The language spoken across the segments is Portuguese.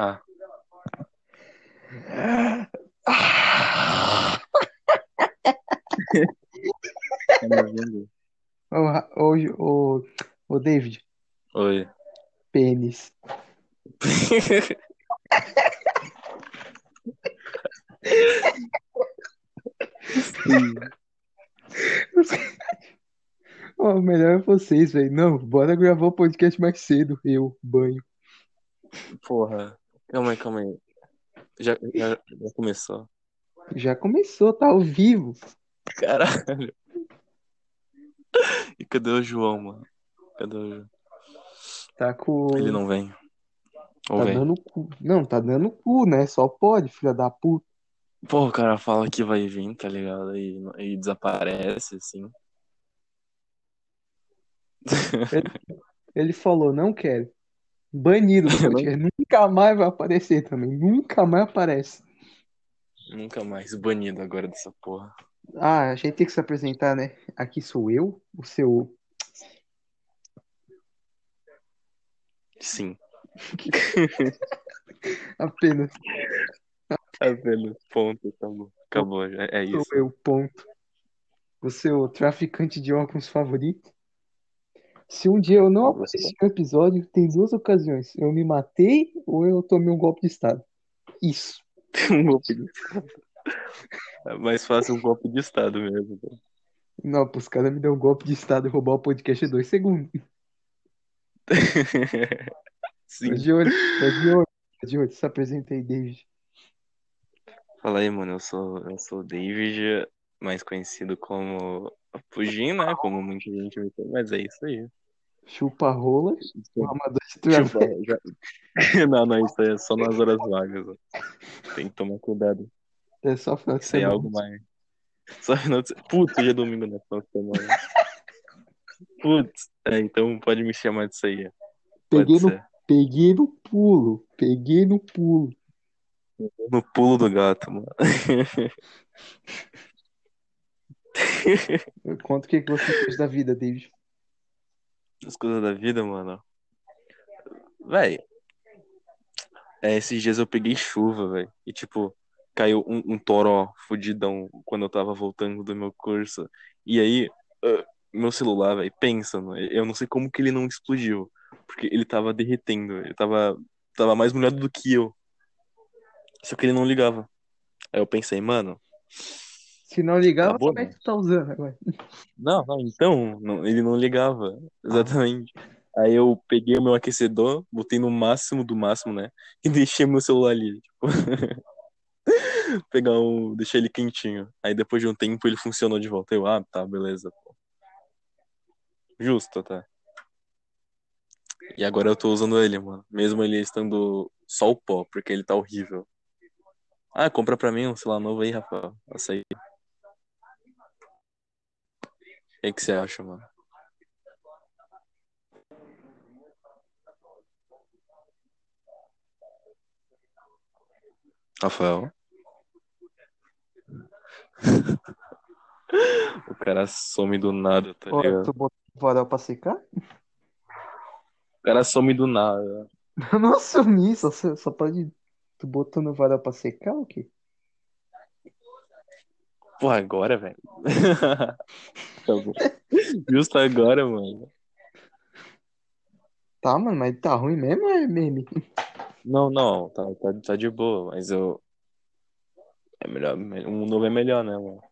Ah, ô, ô, ô, David, Oi. pênis. Sim. Ó, o melhor é vocês, velho. Não, bora gravar o podcast mais cedo. Eu, banho. Porra. Calma aí, calma aí. Já, já, já começou. Já começou, tá ao vivo. Caralho. E cadê o João, mano? Cadê o João? Tá com. Ele não vem. Ou Tá vem? dando cu. Não, tá dando cu, né? Só pode, filha da puta. Pô, o cara fala que vai vir, tá ligado? E, e desaparece, assim. Ele falou, não quero. Banido do podcast. Nunca mais vai aparecer também. Nunca mais aparece. Nunca mais banido agora dessa porra. Ah, a gente tem que se apresentar, né? Aqui sou eu, o seu. Sim. Apenas Apenas. Ponto. Acabou. Acabou. já. É sou isso. eu, ponto. O seu traficante de óculos favorito. Se um dia eu não Você? aparecer no episódio, tem duas ocasiões. Eu me matei ou eu tomei um golpe de Estado. Isso. Um golpe de Estado. É mais fácil um golpe de Estado mesmo. né? Não, pros caras me deu um golpe de Estado e roubar o podcast em dois segundos. Sim. Tá de olho, tá de olho, tá de olho. Se apresentei, David. Fala aí, mano. Eu sou, eu sou o David, mais conhecido como Fugim, né? Como muita gente me chama, mas é isso aí. Chupa rola, amador de já- Não, não, isso aí é só nas horas vagas. ó. Tem que tomar cuidado. É só final de é semana. algo mais. Só final de se- Putz, hoje é domingo na final de semana. Putz, é, então pode me chamar disso aí. Peguei no, peguei no pulo, peguei no pulo. No pulo do gato, mano. Eu conto o que que você fez da vida, David. As coisas da vida, mano. Véi, é, esses dias eu peguei chuva, velho. E tipo, caiu um, um toró fudidão quando eu tava voltando do meu curso. E aí, ah, meu celular, velho, pensa, eu não sei como que ele não explodiu. Porque ele tava derretendo, ele tava, tava mais molhado do que eu. Só que ele não ligava. Aí eu pensei, mano, Se não ligava, Acabou, como é né? que tu tá usando agora? Não, não, então, não- ele não ligava. Exatamente. Aí eu peguei o meu aquecedor, botei no máximo do máximo, né? E deixei meu celular ali, tipo. Pegar um. Deixei ele quentinho. Aí depois de um tempo ele funcionou de volta. Eu, ah, tá, beleza, pô. Justo, tá. E agora eu tô usando ele, mano. Mesmo ele estando só o pó, porque ele tá horrível. Ah, compra pra mim um celular novo aí, Rafael. Açaí. O que você acha, mano? Rafael? O cara some do nada, tá Ó, ligado? tu botou o varal pra secar? O cara some do nada. Eu não assumi, só, só pode. Tu botou no varal pra secar ou o quê? Porra, agora, velho. Justo agora, mano. Tá, mano, mas tá ruim mesmo ou é meme? Não, não, tá, tá, tá de boa, mas eu. É melhor. Um novo é melhor, né, mano?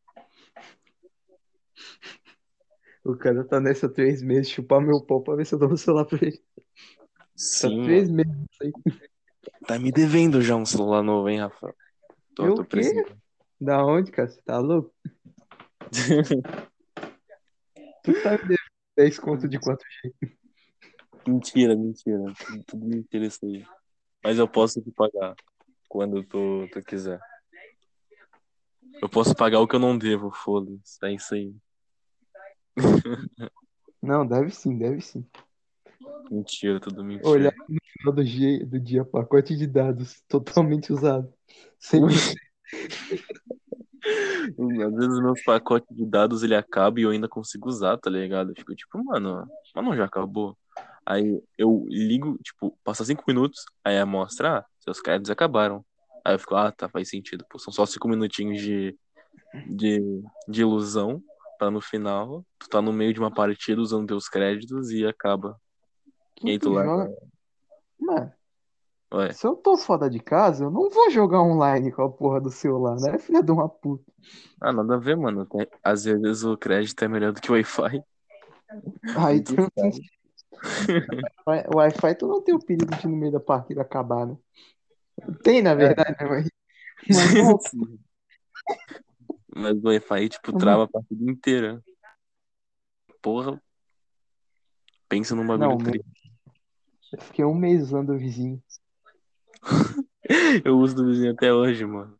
O cara tá nessa três meses, chupar meu pau pra ver se eu dou o celular pra ele. Tá Sim, três mano. meses aí. Tá me devendo já um celular novo, hein, Rafa? Tô, Eu tô precisando. Da onde, cara? Você tá louco? Tu tá me devendo 10 conto de quanto jeito? Mentira, mentira. Tudo, tudo mentira isso aí. Mas eu posso te pagar quando tu, tu quiser. Eu posso pagar o que eu não devo, foda-se. É isso aí. Não, deve sim, deve sim. Mentira, tudo mentira. Olhar no final do dia, do dia pacote de dados totalmente usado. Sem Às vezes meus pacotes de dados ele acaba e eu ainda consigo usar, tá ligado? Eu fico tipo, mano, mas não já acabou. Aí eu ligo, tipo, passa cinco minutos, aí mostra, ah, seus créditos acabaram. Aí eu fico, ah, tá, faz sentido. Pô, são só cinco minutinhos de, de, de ilusão pra no final tu tá no meio de uma partida usando teus créditos e acaba. E aí tu larga. Mano, Ué. se eu tô fora de casa, eu não vou jogar online com a porra do celular, né? Filha de uma puta. Ah, nada a ver, mano. Às vezes o crédito é melhor do que o Wi-Fi. Aí Tu sabe. Wi- Wi-Fi tu não tem o perigo de no meio da partida acabar, né? Tem, na verdade, né? Mas, mas não. Mas o Wi-Fi, tipo, Uhum. trava a partida inteira. Porra. Pensa num bagulho Não, triste. eu fiquei um mês usando o vizinho. Eu uso do vizinho até hoje, mano.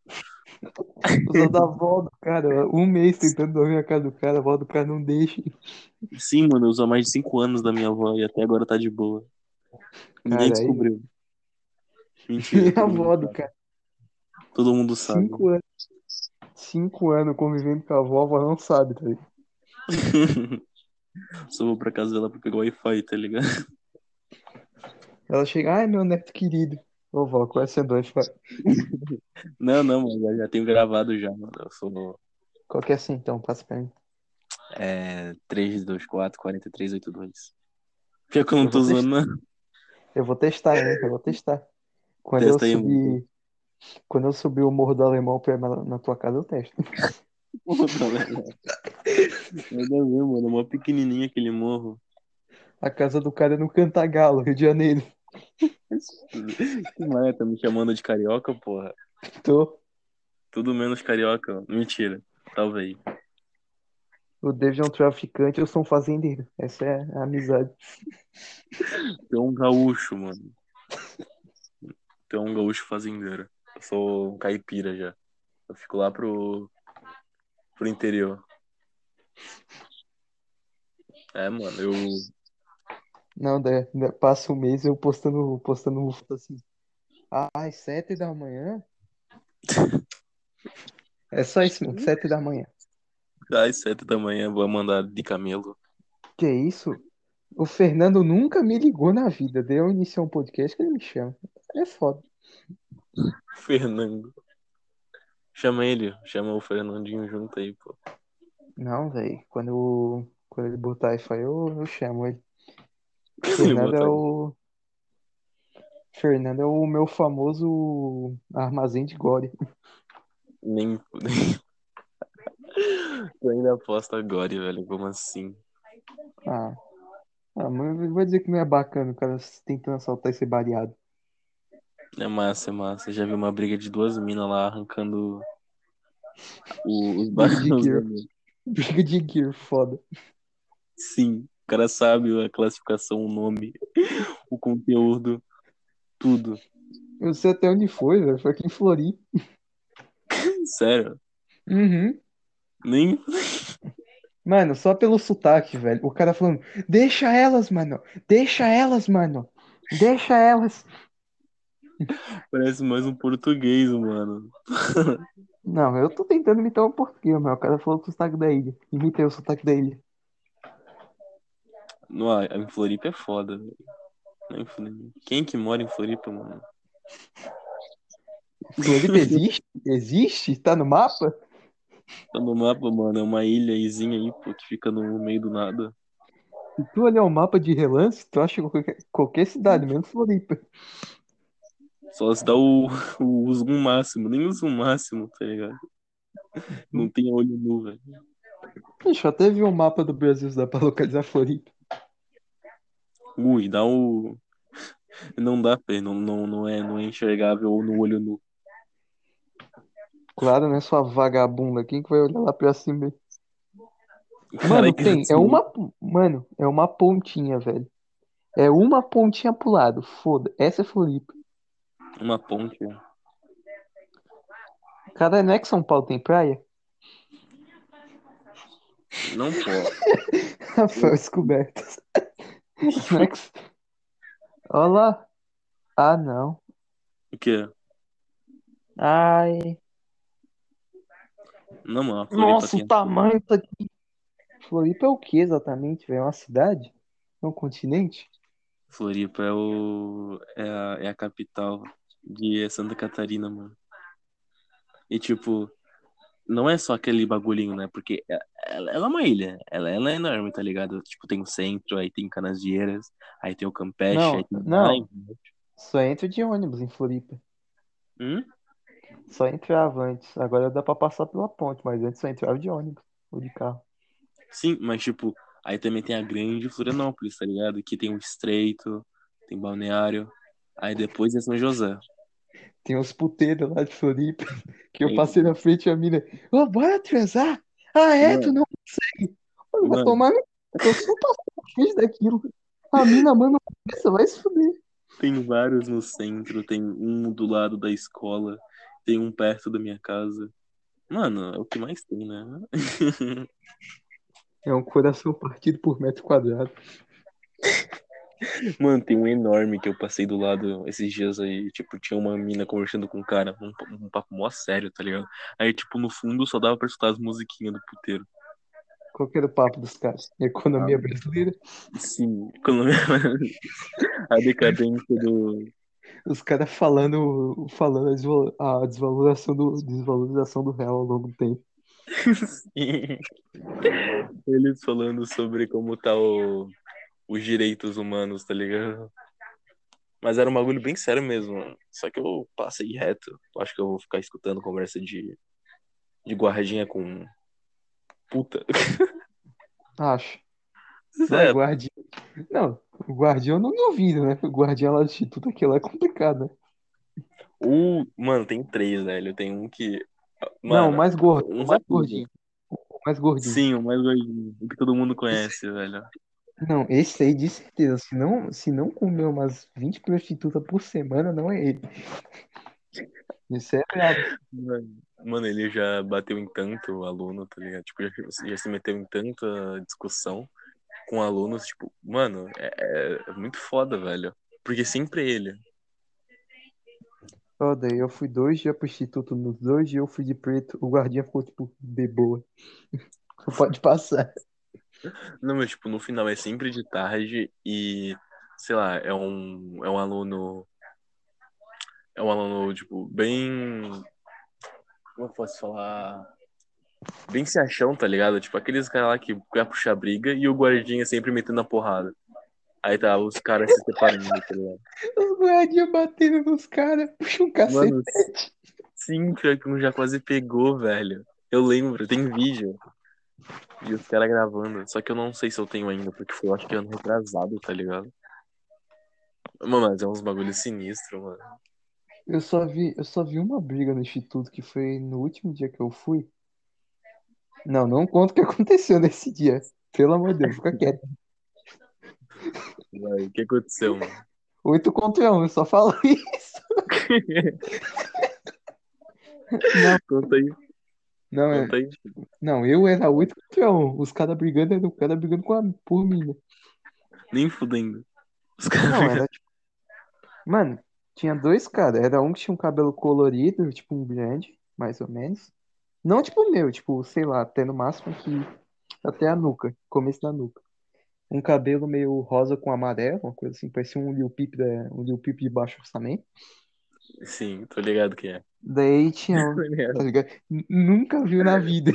Usando a avó do cara, um mês tentando dormir na casa do cara, a avó do cara não deixa. Sim, mano, eu uso há mais de 5 anos da minha avó e até agora tá de boa. Ninguém Caralho. descobriu. Mentira. Nem a avó do cara. Todo mundo sabe. Cinco anos. Cinco anos convivendo com a avó, a avó não sabe, tá ligado? Só vou pra casa dela pra pegar o Wi-Fi, tá ligado? Ela chega, ai, meu neto querido. Ô, vó, qual é seu Wi-Fi? Não, não, eu já tenho gravado já, mano. Eu sou Qual que é assim, então? Passa pra mim. é, 324 4382. Pior que eu não tô usando, não. Eu vou testar, hein? Eu vou testar. Quando Testa aí, eu subir. Quando eu subir o Morro do Alemão pra na tua casa, eu testo. Nada a ver, mano. É mó pequenininho aquele morro. A casa do cara é no Cantagalo, Rio de Janeiro. Que mais? Tá me chamando de carioca, porra? Tô. Tudo menos carioca. Mentira. Talvez. O David é um traficante, eu sou um fazendeiro. Essa é a amizade. Tu é um gaúcho, mano. Tu é um gaúcho fazendeiro. Eu sou um caipira já. Eu fico lá pro. pro interior. É, mano, eu. Não, né, né, passa um mês eu postando, postando foto assim. Às sete da manhã? É só isso, mano. Sete da manhã. Às sete da manhã vou mandar de camelo. Que isso? O Fernando nunca me ligou na vida. Deu início a um podcast que ele me chama. É foda. Fernando. Chama ele, chama o Fernandinho junto aí, pô. Não, velho. Quando, eu- quando ele botar isso aí, eu, eu chamo ele. Fernando é o. Fernando é o meu famoso armazém de gore. Nem. Tu ainda aposta agora, velho. Como assim? Ah. Ah, mas vou dizer que não é bacana o cara tentando assaltar e ser baleado. É massa, é massa. Já vi uma briga de duas minas lá arrancando os barcos. Briga de gear, foda. Sim, o cara sabe a classificação, o nome, o conteúdo, tudo. Eu sei até onde foi, velho. Foi aqui em Floripa. Sério. Uhum. Nem. Mano, só pelo sotaque, velho. O cara falando, deixa elas, mano. Deixa elas, mano. Deixa elas. Parece mais um português, mano. Não, eu tô tentando imitar o português, mas o cara falou o sotaque da ilha. Imitei o sotaque da ilha. Não, a- em Floripa é foda, velho. É. Quem que mora em Floripa, mano? Floripa existe? Existe? Tá no mapa? Tá no mapa, mano. É uma ilhazinha aí, pô, que fica no meio do nada. Se tu olhar o mapa de relance, tu acha qualquer, qualquer cidade, menos Floripa. Só se dá o, o zoom máximo, nem o zoom máximo, tá ligado? Não tem olho nu, velho. Deixa eu até ver o mapa do Brasil se dá pra localizar Floripa. Ui, dá o. Não dá, Fê. Não, não, não, é, não é enxergável no olho nu. Claro, né? Sua vagabunda. Quem que vai olhar lá pra cima? Mano, tem. É assim, uma. Mano, é uma pontinha, velho. É uma pontinha pro lado. Foda. Essa é Floripa. Uma ponte. Cara, não é que São Paulo tem praia? Não pode. Rafael Descobertas. Não é que... Olha lá. Ah, não. O quê? Ai. Não, mano. Floripa Nossa, o tamanho tá aqui. Floripa é o que exatamente, velho? É uma cidade? É um continente? Floripa é, o, é, a, é a capital de Santa Catarina, mano. E, tipo, não é só aquele bagulhinho, né? Porque é- ela, ela é uma ilha. Ela, ela é enorme, tá ligado? Tipo, tem o centro, aí tem Canasvieiras, aí tem o Campeche, Não, aí tem não. Só entra de ônibus em Floripa. Hum? Só entrava antes. Agora dá pra passar pela ponte, mas antes só entrava de ônibus ou de carro. Sim, mas, tipo, aí também tem a grande Florianópolis, tá ligado? Que tem o Estreito, tem Balneário, aí depois é São José. Tem uns puteiros lá de Floripa que eu passei na frente e a mina, ô, bora transar? Ah, é? Mano. Tu não consegue? Mano, vai Mano. tomar no... Eu tô só passando na frente daquilo. A mina, mano, essa vai se fuder. Tem vários no centro, tem um do lado da escola, tem um perto da minha casa. Mano, é o que mais tem, né? É um coração partido por metro quadrado. Mano, tem um enorme que eu passei do lado esses dias aí. Tipo, tinha uma mina conversando com um cara, um, um papo mó sério, tá ligado? Aí, tipo, no fundo só dava pra escutar as musiquinhas do puteiro. Qual que era o papo dos caras? Economia brasileira? Sim, quando... a decadência do. Os caras falando, falando a desvalorização do, desvalorização do real ao longo do tempo. Sim. Eles falando sobre como tá o... os direitos humanos, tá ligado? Mas era um bagulho bem sério mesmo, mano. Só que eu passei reto. Acho que eu vou ficar escutando conversa de, de guardinha com puta. Acho. Sério. guardião. Não, o guardião eu não duvido, né? O guardião lá do Instituto aquilo é complicado, né? O... Mano, tem três, velho. Tem um que. Não, Mano, o mais gordo, o mais gordinho. O mais gordinho. Sim, o mais gordinho. O que todo mundo conhece, velho. Não, esse aí de certeza. Se não, se não comer umas 20 prostitutas por semana, não é ele. Isso é brabo. Mano, ele já bateu em tanto aluno, tá ligado? Tipo, já, já se meteu em tanta discussão com alunos, tipo, mano, é, é- muito foda, velho. Porque sempre é ele. Daí eu fui dois dias pro Instituto, nos dois dias eu fui de preto, o guardinha ficou tipo, de boa. Pode passar. Não, mas, tipo, no final é sempre de tarde e, sei lá, é um, é um aluno. É um aluno, tipo, bem. Como eu posso falar? Bem se achão, tá ligado? Tipo, aqueles caras lá que quer puxar briga e o guardinha sempre metendo a porrada. Aí tá, os caras se separando, tá ligado? O guardinha batendo nos caras, puxa um Mano, cacete. sim, pior que um já quase pegou, velho. Eu lembro, tem vídeo. E os caras gravando. Só que eu não sei se eu tenho ainda, porque foi, eu acho que ano retrasado, tá ligado? Mano, mas é uns bagulhos sinistros, mano. Eu só vi, eu só vi uma briga no Instituto que foi no último dia que eu fui. Não, não conta o que aconteceu nesse dia. Pelo amor de Deus, fica quieto. Vai, o que aconteceu, mano? Oito contra um, eu só falo isso. Não, Conta aí, não, é, não, eu era oito contra um. Os caras brigando, era o cara brigando com a, por né? Nem fudendo. Os Não, caras. era tipo. Mano, tinha dois caras. Era um que tinha um cabelo colorido, tipo um grande, mais ou menos. Não tipo o meu, tipo, sei lá, até no máximo aqui, até a nuca, começo da nuca. Um cabelo meio rosa com amarelo, uma coisa assim, parecia um Lil Peep, da, um Lil Peep de baixo orçamento. Sim, tô ligado que é. Daí tinha, tá ligado? Nunca viu na vida.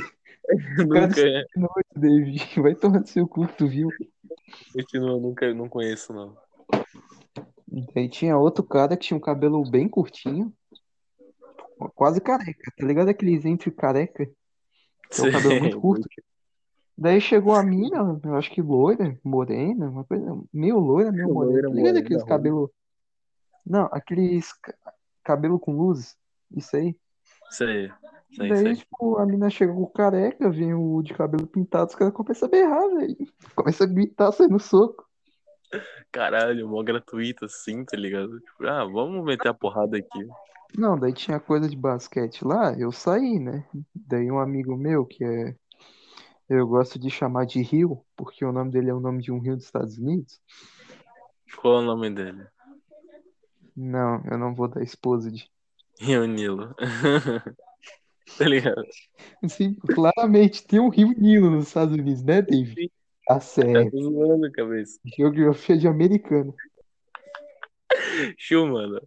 Nunca é. Noite, David. Vai tomar seu cu, tu viu? Continua, nunca, não conheço, não. Daí tinha outro cara que tinha um cabelo bem curtinho, quase careca, tá ligado? Aqueles entre careca, é um cabelo muito curto. Daí chegou a mina, eu acho que loira, morena, uma coisa meio loira, meio morena. Loira, Tá ligado morena, aqueles ruiva. cabelo. Não, aqueles cabelo com luzes. Isso aí. Sei, sei, Daí, sei. tipo, a mina chega com careca, vem o de cabelo pintado, os caras começam a berrar, velho. Começa a gritar, sair no soco. Caralho, mó gratuito assim, tá ligado? Tipo, ah, vamos meter a porrada aqui. Não, daí tinha coisa de basquete lá, eu saí, né? Daí um amigo meu, que é. Eu gosto de chamar de Rio, porque o nome dele é o nome de um rio dos Estados Unidos. Qual é o nome dele? Não, eu não vou dar exposed. Rio Nilo. tá ligado? Sim, claramente tem um rio Nilo nos Estados Unidos, né, David? Tá Tá certo. zoando, cabeça. Geografia de americano. Chiu, mano.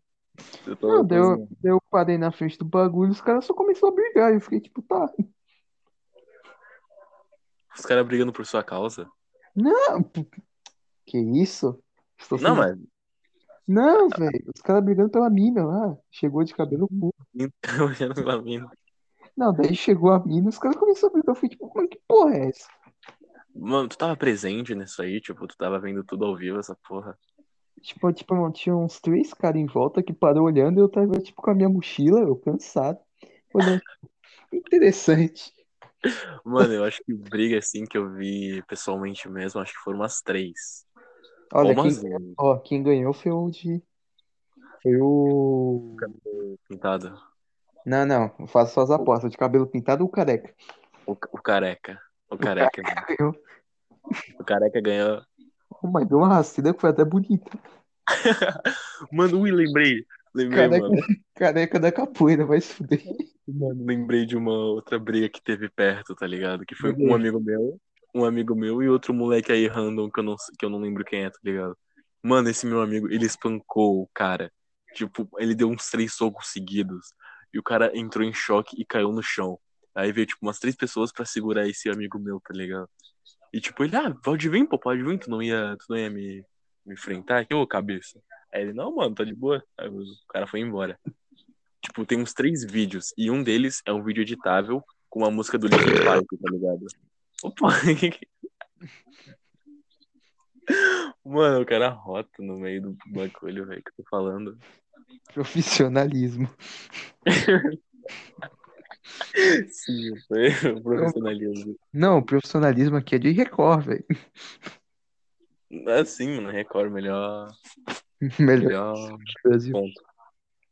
Eu tô, Não, daí eu, parei na frente do bagulho, os caras só começaram a brigar. Eu fiquei tipo, tá. Os caras brigando por sua causa. Não, que isso? Estou Não, sendo- mas. Não, velho. Os caras brigando pela mina lá. Chegou de cabelo curto. Então, olhando pela mina. Não, daí chegou a mina, os caras começaram a brigar. Eu fiquei tipo, mano, que porra é essa? Mano, tu tava presente nisso aí? Tipo, tu tava vendo tudo ao vivo, essa porra. Tipo, tipo, mano, tinha uns três caras em volta que parou olhando e eu tava, tipo, com a minha mochila, eu cansado. Olhando. Interessante. Mano, eu acho que briga assim que eu vi pessoalmente mesmo, acho que foram umas três. Olha, quem, duas. ó, quem ganhou foi o de. Foi o. Pintado. Não, não, eu faço só as apostas. De cabelo pintado ou careca? O, o careca. O careca. mano. Ganhou. O careca ganhou. Oh, mas deu uma racida que foi até bonita. Mano, ui, lembrei. Lembrei, Careca, mano. careca da capoeira, vai se fuder. Mano, Lembrei de uma outra briga que teve perto, tá ligado? Que foi Deus. um amigo meu, um amigo meu e outro moleque aí random que eu não, que eu não lembro quem é, tá ligado? Mano, esse meu amigo, ele espancou o cara. Tipo, ele deu uns três socos seguidos. E o cara entrou em choque e caiu no chão. Aí veio, tipo, umas três pessoas pra segurar esse amigo meu, tá ligado? E tipo, ele, ah, pode vir, pô, pode vir, tu não ia, tu não ia me, me enfrentar aqui, ô cabeça. Aí ele, não, mano, tá de boa. Aí o cara foi embora. Tipo, tem uns três vídeos, e um deles é um vídeo editável com uma música do Linkin Park, tá ligado? Opa! Mano, o cara rota no meio do bagulho, velho, que eu tô falando. Profissionalismo. Sim, foi o profissionalismo. Não, o profissionalismo aqui é de Record, velho. Assim, mano, Record, melhor, Melhor melhor do Brasil. ponto.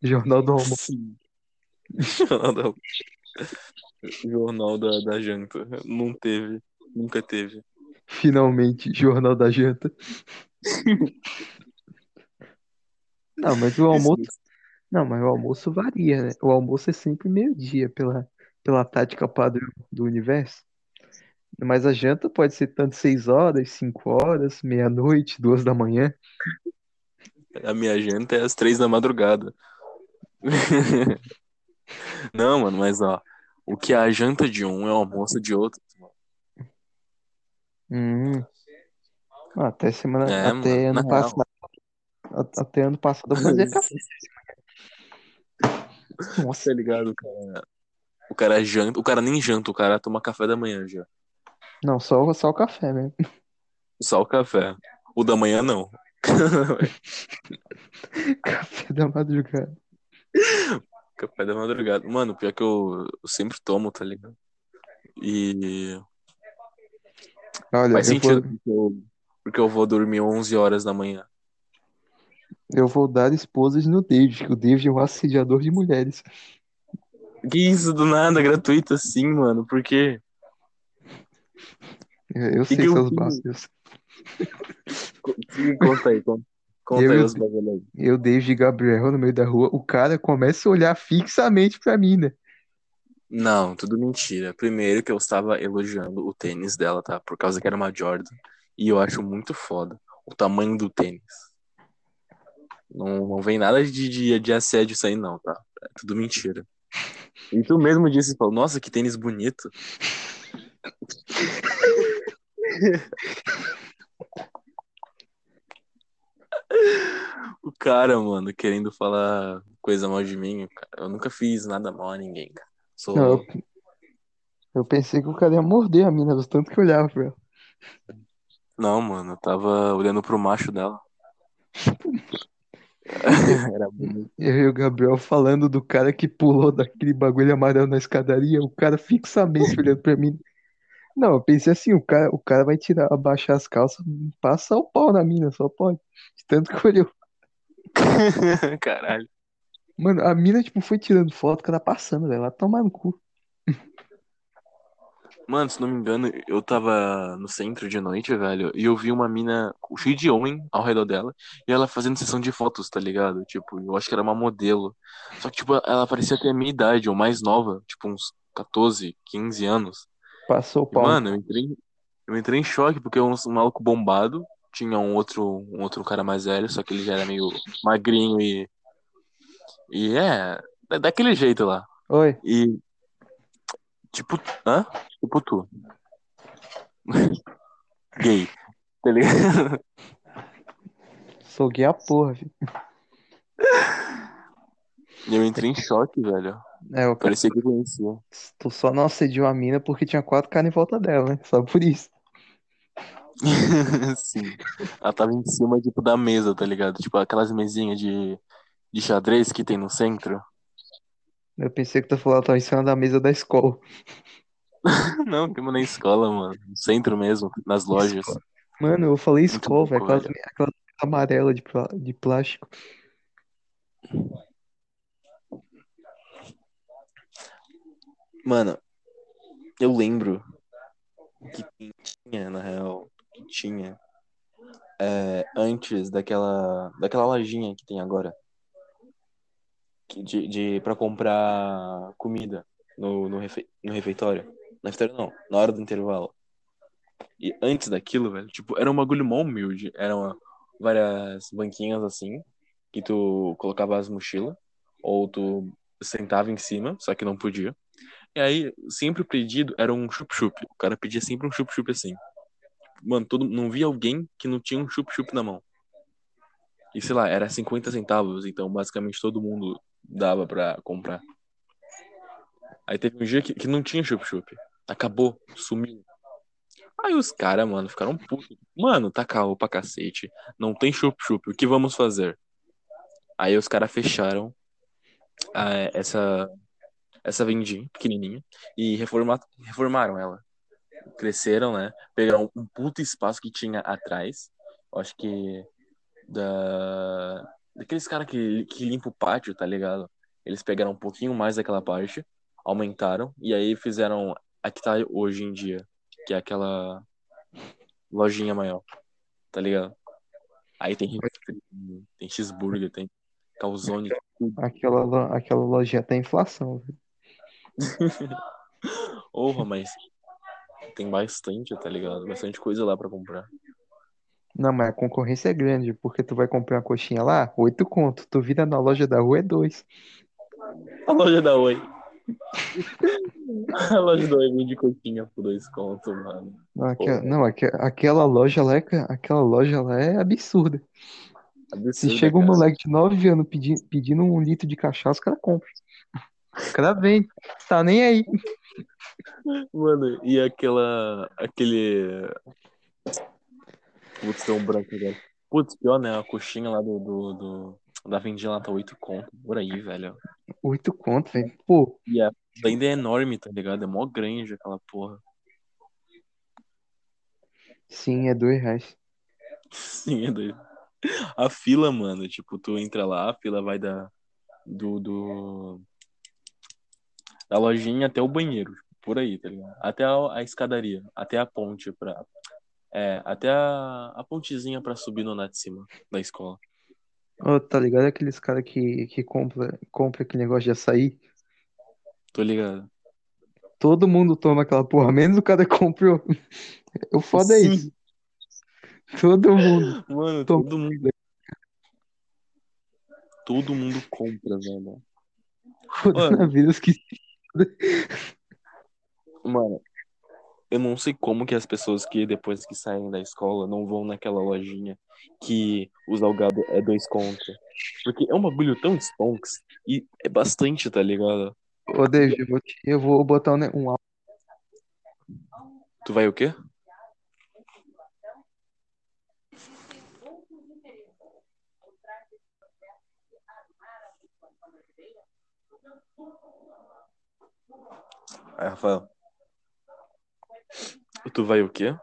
Jornal do Almoço. Jornal da, Jornal da, da janta. Não teve, nunca teve. Finalmente, Jornal da Janta. Não, mas o almoço. Não, mas o almoço varia, né? O almoço é sempre meio-dia pela, pela tática padrão do universo. Mas a janta pode ser tanto 6 horas, 5 horas, meia-noite, 2 da manhã. A minha janta é às três da madrugada. Não, mano, mas ó, o que é a janta de um é o almoço de outro. Hum. Ah, Até semana, É, até mano, ano passado, até ano passado eu fazia café. Nossa, Tá ligado, o cara? O cara janta, o cara nem janta, o cara toma café da manhã já. não, só, só o café mesmo. Só o café. O da manhã não. Café da madrugada. Café da madrugada. Mano, pior que eu, eu sempre tomo, tá ligado? E Olha, faz eu sentido vou, porque eu, porque eu vou dormir 11 horas da manhã. eu vou dar esposas no David, que o David é um assediador de mulheres. Que isso, do nada, gratuito assim, mano. Por quê? Eu, eu Que sei que eu seus bagulhos. Co- Conta aí, conta, conta Eu aí os bagulhos. Eu, David Gabriel, no meio da rua, o cara começa a olhar fixamente pra mim, né? Não, tudo mentira. Primeiro que eu estava elogiando o tênis dela, tá? Por causa que era uma Jordan. E eu acho muito foda o tamanho do tênis. Não, não vem nada de, de, de assédio isso aí, não, tá? É tudo mentira. E tu mesmo disse, falou, nossa, que tênis bonito. O cara, mano, querendo falar coisa mal de mim, cara, eu nunca fiz nada mal a ninguém, cara. Sou... Não, eu, eu pensei que o cara ia morder a mina, do tanto que eu olhava pra ela. Não, mano, eu tava olhando pro macho dela. Eu e o Gabriel falando do cara que pulou daquele bagulho amarelo na escadaria, o cara fixamente olhando pra mim. Não, eu pensei assim, o cara, o cara vai tirar, abaixar as calças, passar o pau na mina, só pode. De tanto que olhou. Caralho. Mano, a mina, tipo, foi tirando foto, o cara passando, velho, lá tomar no cu. Mano, se não me engano, eu tava no centro de noite, velho, e eu vi uma mina cheia de homem ao redor dela, e ela fazendo sessão de fotos, tá ligado? Tipo, eu acho que era uma modelo. Só que, tipo, ela parecia ter a minha idade, ou mais nova, tipo, uns 14, 15 anos. Passou o pau. mano, eu entrei, eu entrei em choque, porque é um maluco bombado, tinha um outro, um outro cara mais velho, só que ele já era meio magrinho e. E é. é daquele jeito lá. Oi. E. Tipo. Hã? Tipo tu. Gay. Tá ligado? Sou gay a porra, filho. E eu entrei em choque, velho. É, o Parecia que conhecia. tu só não assediou a mina porque tinha quatro caras em volta dela, né? Só por isso. Sim. Ela tava em cima, tipo, da mesa, tá ligado? Tipo, aquelas mesinhas de, de xadrez que tem no centro. Eu pensei que tu falou que tava em cima da mesa da escola. Não, tem na escola, mano. No centro mesmo, nas lojas. Mano, eu falei escola, velho. louco, Aquelas, aquelas amarelas de, de plástico. Mano, eu lembro que tinha, na real, que tinha é, antes daquela, daquela lojinha que tem agora. De, de, pra comprar comida no, no, refe, no refeitório. No refeitório não, na hora do intervalo. E antes daquilo, velho, tipo, era um bagulho mó humilde. Eram várias banquinhas assim, que tu colocava as mochilas, ou tu sentava em cima, só que não podia. E aí, sempre o pedido era um chup-chup. O cara pedia sempre um chup-chup assim. Mano, todo, não via alguém que não tinha um chup-chup na mão. E sei lá, era 50 centavos, então basicamente todo mundo dava pra comprar. Aí teve um dia que, que não tinha chup-chup. Acabou, sumiu. Aí os caras, mano, ficaram putos. Mano, tá calmo pra cacete. Não tem chup-chup. O que vamos fazer? Aí os caras fecharam ah, essa, essa vendinha pequenininha e reforma, reformaram ela. Cresceram, né? Pegaram um puto espaço que tinha atrás. Acho que da daqueles caras que, que limpa o pátio, tá ligado? Eles pegaram um pouquinho mais daquela parte, aumentaram e aí fizeram a que tá hoje em dia, que é aquela lojinha maior, tá ligado? Aí tem tem cheeseburger, tem calzone. Aquela, aquela lojinha tem inflação, velho. Porra, mas tem bastante, tá ligado? Bastante coisa lá pra comprar. Não, mas a concorrência é grande, porque tu vai comprar uma coxinha lá, oito conto. Tu vira na loja da rua, é dois. A loja da Oi. A loja da Oi vende coxinha por dois contos, mano. Não, não, aque- aquela loja lá é, aquela loja lá é absurda. Se Absurdo, chega um cara. moleque de 9 anos pedi- pedindo um litro de cachaça, o cara compra. O cara vende. Tá nem aí. Mano, e aquela. aquele. Putz, tem um branco agora. Putz, pior, né? A coxinha lá do. do, do- da vendinha lá tá 8 conto. Por aí, velho. Oito conto, velho. Pô, E a ainda é enorme, tá ligado? É mó grande aquela porra. sim, é dois reais. Sim, é doido. A fila, mano, tipo, tu entra lá, a fila vai da. Do. do da lojinha até o banheiro. Por aí, tá ligado? Até a, a escadaria. Até a ponte pra. É, até a, a pontezinha pra subir no andar de cima da escola. Ô, tá ligado aqueles caras que, que compra, compra aquele negócio de açaí? Tô ligado. Todo mundo toma aquela porra, menos o cara que comprou. O foda é Sim. isso. Todo mundo. Mano, Toma. todo mundo. Todo mundo compra, velho. Coronavírus que Mano, eu não sei como que as pessoas que depois que saem da escola não vão naquela lojinha que o salgado é dois contos. Porque é um bagulho tão stonks e é bastante, tá ligado? Ô, David, eu vou, te- eu vou botar um, um áudio. Tu vai o quê? Aí, Rafael. Tu vai o quê?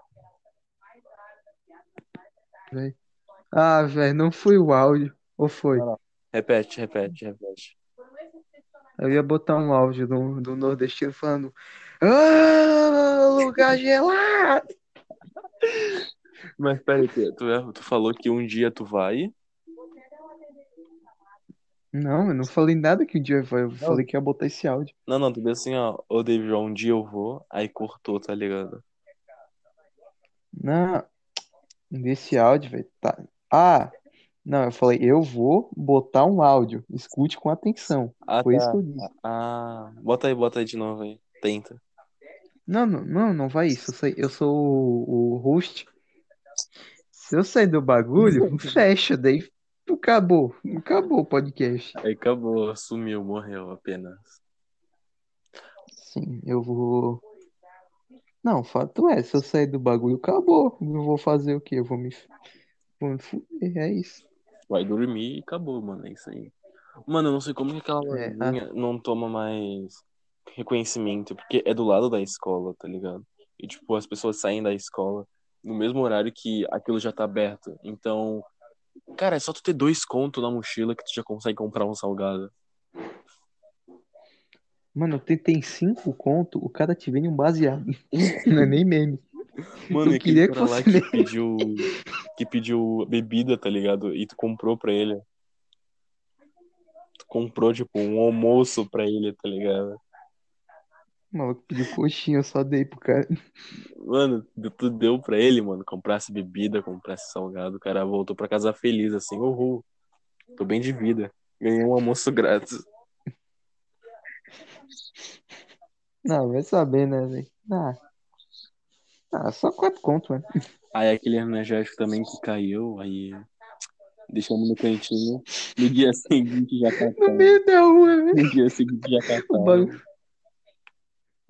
Ah, velho, não foi o áudio. Ou foi? Repete, repete, repete. Eu ia botar um áudio do, do nordestino falando: Ah, lugar gelado! Mas peraí, tu, tu, tu falou que um dia tu vai. Não, eu não falei nada que o dia vai. Eu falei que ia botar esse áudio. Não, não, tu disse assim, ó, ô David, um dia eu vou, aí cortou, tá ligado? Não, Desse áudio, velho. Tá. Ah, não, eu falei, eu vou botar um áudio. Escute com atenção. Ah, Foi isso tá. que eu disse. Ah, bota aí, bota aí de novo aí. Tenta. Não, não, não, não vai isso. Eu, sei, eu sou o, o host. Se eu sair do bagulho, fecha, daí acabou. Acabou o podcast. Aí acabou, sumiu, morreu apenas. Sim, eu vou. Não, fato é, se eu sair do bagulho, acabou. Eu vou fazer o quê? Eu vou me, vou me fuder, é isso. Vai dormir e acabou, mano. É isso aí. Mano, eu não sei como que aquela É, lozinha não toma mais reconhecimento, porque é do lado da escola, tá ligado? E, tipo, as pessoas saem da escola no mesmo horário que aquilo já tá aberto. Então, cara, é só tu ter dois contos na mochila que tu já consegue comprar um salgado. Mano, eu tentei cinco conto, o cara te vende um baseado. Não é nem meme. Mano, Eu queria que cara lá fosse que pediu, que pediu bebida, tá ligado? E tu comprou pra ele. Tu comprou, tipo, um almoço pra ele, tá ligado? O maluco pediu coxinha, eu só dei pro cara. Mano, tu deu pra ele, mano, comprasse bebida, comprasse salgado, o cara voltou pra casa feliz, assim, uhul, tô bem de vida, ganhei um almoço grátis. Não, vai saber, né, velho? Ah. ah, só quatro conto, mano. Aí aquele energético também que caiu, aí deixamos no cantinho, no dia seguinte já tá No meio da rua, velho. no dia seguinte já tá O bagulho.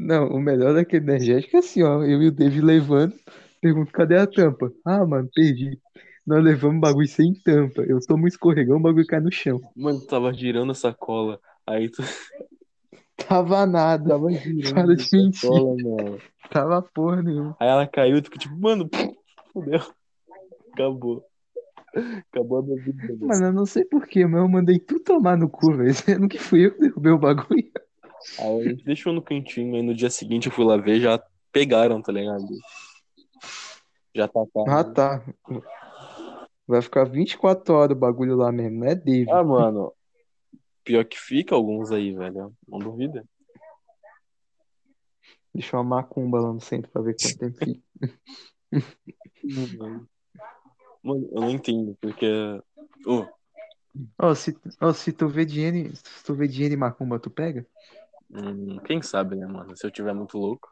Não, o melhor daquele energético é assim, ó. Eu e o David levando. Pergunto, cadê a tampa? Ah, mano, perdi. Nós levamos o bagulho sem tampa. Eu tomo um escorregão, o bagulho cai no chão. Mano, tava girando a sacola, aí tu Tava nada. tava girando Para de mentir. sacola, mano. Tava porra nenhuma. Aí ela caiu, tu tipo, mano, fudeu, acabou. Acabou a bebida, mano. Mano, eu não sei porquê, mas eu mandei tu tomar no cu, velho. Sendo que fui eu que derrubei o bagulho. Aí a gente deixou no cantinho, aí no dia seguinte eu fui lá ver, já pegaram, tá ligado? Já tá Ah, tá. Vai ficar 24 horas o bagulho lá mesmo, não é David. Ah, mano, pior que fica alguns aí, velho, não duvida. Deixa uma macumba lá no centro pra ver quanto tempo fica. Mano, eu não entendo, porque... Ô, Ó, se, ó, se tu vê dinheiro, se tu vê dinheiro em macumba, tu pega? Hum, quem sabe, né, mano? Se eu tiver muito louco,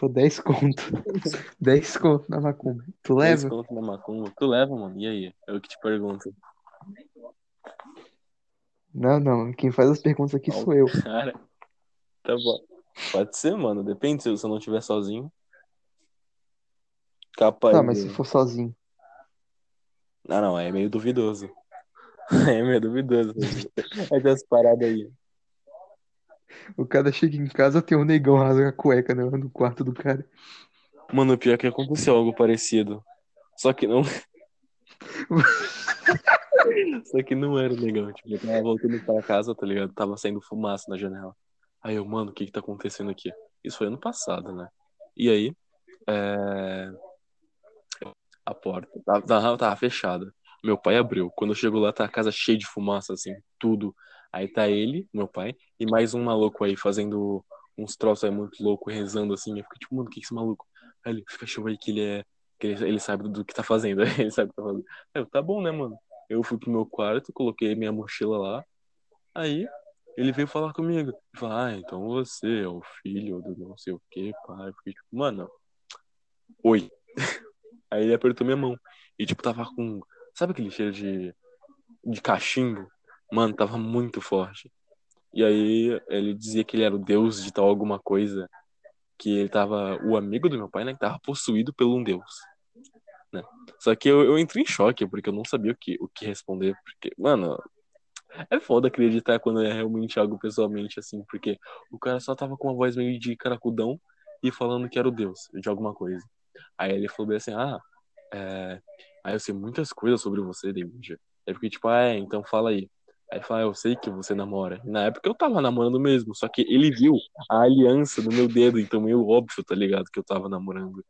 For 10 conto. 10 conto na macumba. Tu 10 leva? conto na macumba, tu leva, mano, e aí? Eu que te pergunto. Não, não. Quem faz as perguntas aqui sou eu. Cara, tá bom. Pode ser, mano, depende se eu não estiver sozinho. Capaz Tá, mas se for sozinho. Ah, não, é meio duvidoso. É meio duvidoso. Essas paradas aí. O cara chega em casa, tem um negão rasga a cueca né, no quarto do cara. Mano, o pior é que aconteceu algo parecido. Só que não. Só que não era legal. Tipo, eu tava voltando pra casa, tá ligado? Tava saindo fumaça na janela. Aí eu, mano, o que que tá acontecendo aqui? Isso foi ano passado, né? E aí, é... a porta tava, tava, tava fechada. Meu pai abriu. Quando eu chego lá, tá a casa cheia de fumaça, assim, tudo. Aí tá ele, meu pai, e mais um maluco aí fazendo uns troços aí muito louco, rezando assim. Eu fico tipo, mano, o que é esse maluco? Aí ele, fica aí que ele é. Que ele, ele sabe do que tá fazendo. ele sabe o que tá fazendo. Aí eu, tá bom, né, mano? Eu fui pro meu quarto, coloquei minha mochila lá. Aí ele veio falar comigo. Falou, ah, então você é o filho do não sei o que, pai. Fiquei tipo, mano, oi. Aí ele apertou minha mão. E tipo, tava com. Sabe aquele cheiro de. de cachimbo? Mano, tava muito forte. E aí ele dizia que ele era o deus de tal alguma coisa. Que ele tava. O amigo do meu pai, né? Que tava possuído por um deus. Né? Só que eu, eu entrei em choque, porque eu não sabia o que, o que responder. Porque, mano, é foda acreditar quando é realmente algo pessoalmente, assim, porque o cara só tava com uma voz meio de caracudão e falando que era o Deus de alguma coisa. Aí ele falou bem assim, ah, é... aí eu sei muitas coisas sobre você, David. Eu fiquei tipo, ah, é, então fala aí. Aí ele falou, ah, eu sei que você namora. E na época eu tava namorando mesmo, só que ele viu a aliança no meu dedo, então meio óbvio, tá ligado, que eu tava namorando.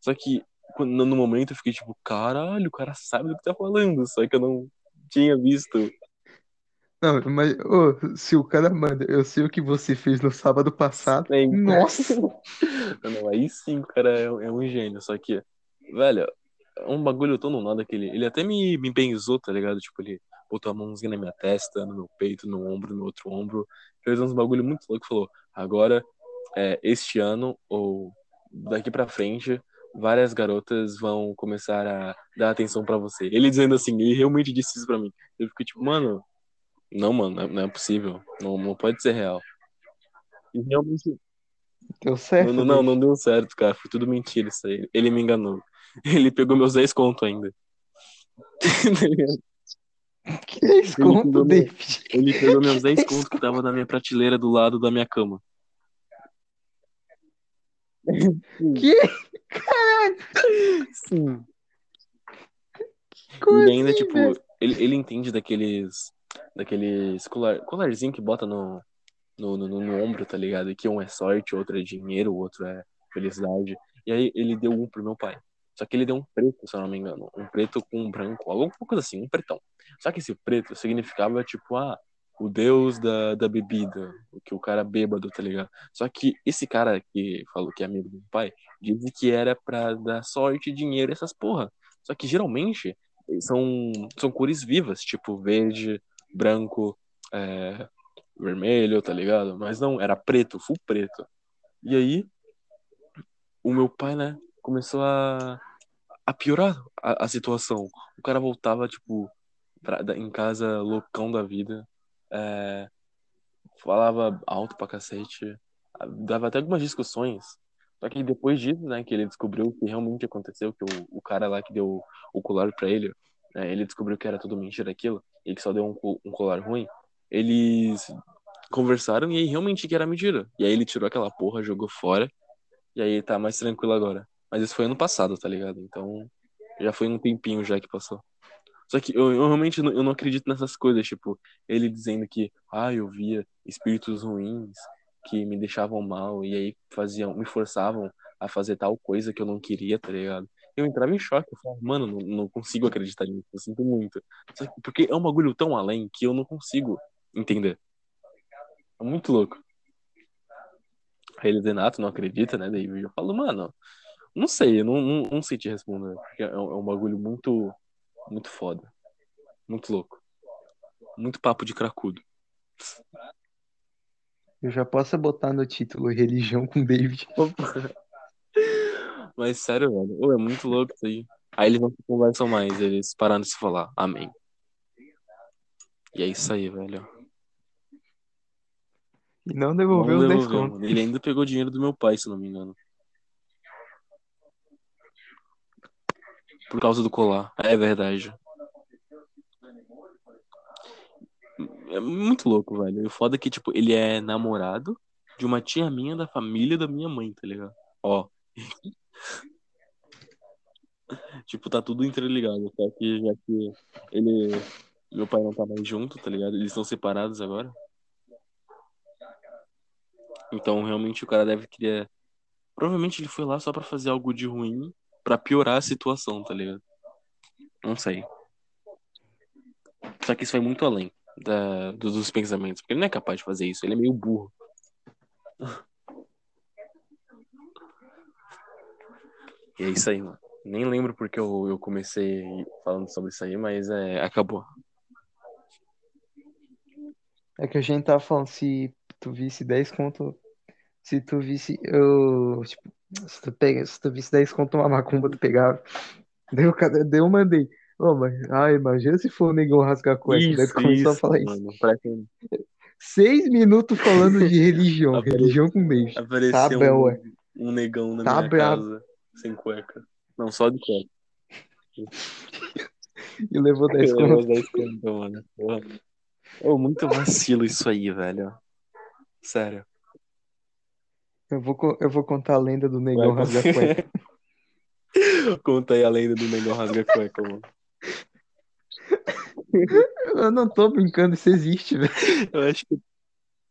Só que no momento eu fiquei tipo, caralho, o cara sabe do que tá falando, só que eu não tinha visto. Não, mas, se o cara manda, eu sei o que você fez no sábado passado. É, Nossa! Não, aí sim, o cara é, é um gênio, só que Velho, é um bagulho tão no nada que ele. Ele até me, me benzou, tá ligado? Tipo, ele botou a mãozinha na minha testa, no meu peito, no ombro, no outro ombro. Fez uns bagulho muito louco. Falou: agora, é, este ano, ou daqui pra frente, várias garotas vão começar a dar atenção pra você. Ele dizendo assim, ele realmente disse isso pra mim. Eu fiquei tipo, mano, não, mano, não é, possível. Não, não pode ser real. E realmente. Deu certo. Não, não, David? não deu certo, cara. Foi tudo mentira isso aí. Ele me enganou. Ele pegou meus 10 conto ainda. Que isso, Ele meu- David? Ele pegou meus 10 contos que tava na minha prateleira do lado da minha cama. Que? Sim. Como E ainda, assim, tipo, velho? ele, ele entende daqueles. Daqueles colar, colarzinho que bota no, no, no, no ombro, tá ligado? E que um é sorte, outro é dinheiro, o outro é felicidade. E aí ele deu um pro meu pai. Só que ele deu um preto, se eu não me engano. Um preto com um branco, alguma coisa assim, um pretão. Só que esse preto significava, tipo, ah, o deus da, da bebida, o que o cara bêbado, tá ligado? Só que esse cara que falou que é amigo do meu pai, disse que era pra dar sorte, dinheiro, essas porra. Só que geralmente são, são cores vivas, tipo verde, branco, é, vermelho, tá ligado? Mas não, era preto, full preto. E aí, o meu pai, né, começou a, a piorar a, a situação. O cara voltava, tipo, pra- em casa loucão da vida, é, falava alto pra cacete, dava até algumas discussões. Só que depois disso, né, que ele descobriu o que realmente aconteceu, que o, o cara lá que deu o colar pra ele, né, ele descobriu que era tudo mentira aquilo, e que só deu um, um colar ruim, eles conversaram e aí realmente que era mentira. E aí ele tirou aquela porra, jogou fora, e aí tá mais tranquilo agora. Mas isso foi ano passado, tá ligado? Então já foi um tempinho já que passou. Só que eu, eu realmente não, eu não acredito nessas coisas, tipo, ele dizendo que, ah, eu via espíritos ruins que me deixavam mal e aí faziam, me forçavam a fazer tal coisa que eu não queria, tá ligado? Eu entrava em choque, eu falava, mano, não, não consigo acreditar nisso, eu sinto muito. Que- porque é um bagulho tão além que eu não consigo entender. É muito louco. Aí ele Renato não acredita, né, David? Eu falo, mano, não sei, eu não, não, não sei te responder, porque é um, é um bagulho muito, muito foda. Muito louco. Muito papo de cracudo. Eu já posso botar no título Religião com David. Mas sério, velho. Ô, é muito louco isso aí. Aí eles não conversam mais, eles pararam de se falar. Amém. E é isso aí, velho. E não devolveu Não os 10 devolveu, contos. Ele ainda pegou dinheiro do meu pai, se não me engano. Por causa do colar. É verdade. É muito louco, velho. O foda é que, tipo, ele é namorado de uma tia minha da família da minha mãe, tá ligado? Ó. tipo, tá tudo interligado. Só que já que ele. Meu pai não tá mais junto, tá ligado? Eles estão separados agora. Então, realmente, o cara deve querer. Provavelmente ele foi lá só pra fazer algo de ruim pra piorar a situação, tá ligado? Não sei. Só que isso vai muito além da, do- dos pensamentos. Porque ele não é capaz de fazer isso. Ele é meio burro. E é isso aí, mano. Nem lembro porque eu, eu comecei falando sobre isso aí, mas é, acabou. É que a gente tava falando se tu visse 10 conto. Se tu visse. Eu, tipo, se tu, pega, se tu visse 10 conto uma macumba, tu pegava. Daí eu, daí eu mandei. Ô, mas, ah, imagina se for o negão rasgar a cueca. Daí tu começou a falar isso. mano. Quem Seis minutos falando de religião. Religião com David. apareceu Tá bom, ué. um, um negão na Tá minha casa, sem cueca. Não, só de cueca. E levou 10 Eu conto. vou dar esse conto, mano. Porra. Ô, muito vacilo isso aí, velho. Sério. Eu vou, eu vou contar a lenda do negão Vai, rasgar a cueca. Conta aí a lenda do negão rasga cueca, mano. Eu não tô brincando, isso existe, velho. Eu acho que,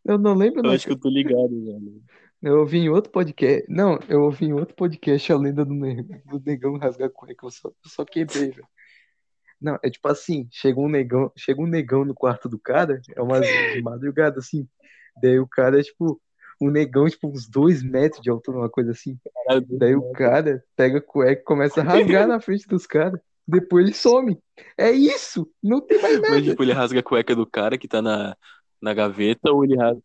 Eu não lembro, eu não. acho que eu tô ligado, velho. Eu ouvi em outro podcast. Não, eu ouvi em outro podcast a lenda do, ne- do negão rasgar cueca. Eu só, eu só quebrei, velho. Não, é tipo assim, chega um negão, chega um negão no quarto do cara, é umas de madrugada, assim. Daí o cara, tipo, um negão, tipo, uns dois metros de altura, uma coisa assim. Caralho, Daí o cara pega a cueca e começa a rasgar na frente dos caras. Depois ele some. É isso! Não tem mais nada. Mas, tipo, ele rasga a cueca do cara que tá na, na gaveta ou ele rasga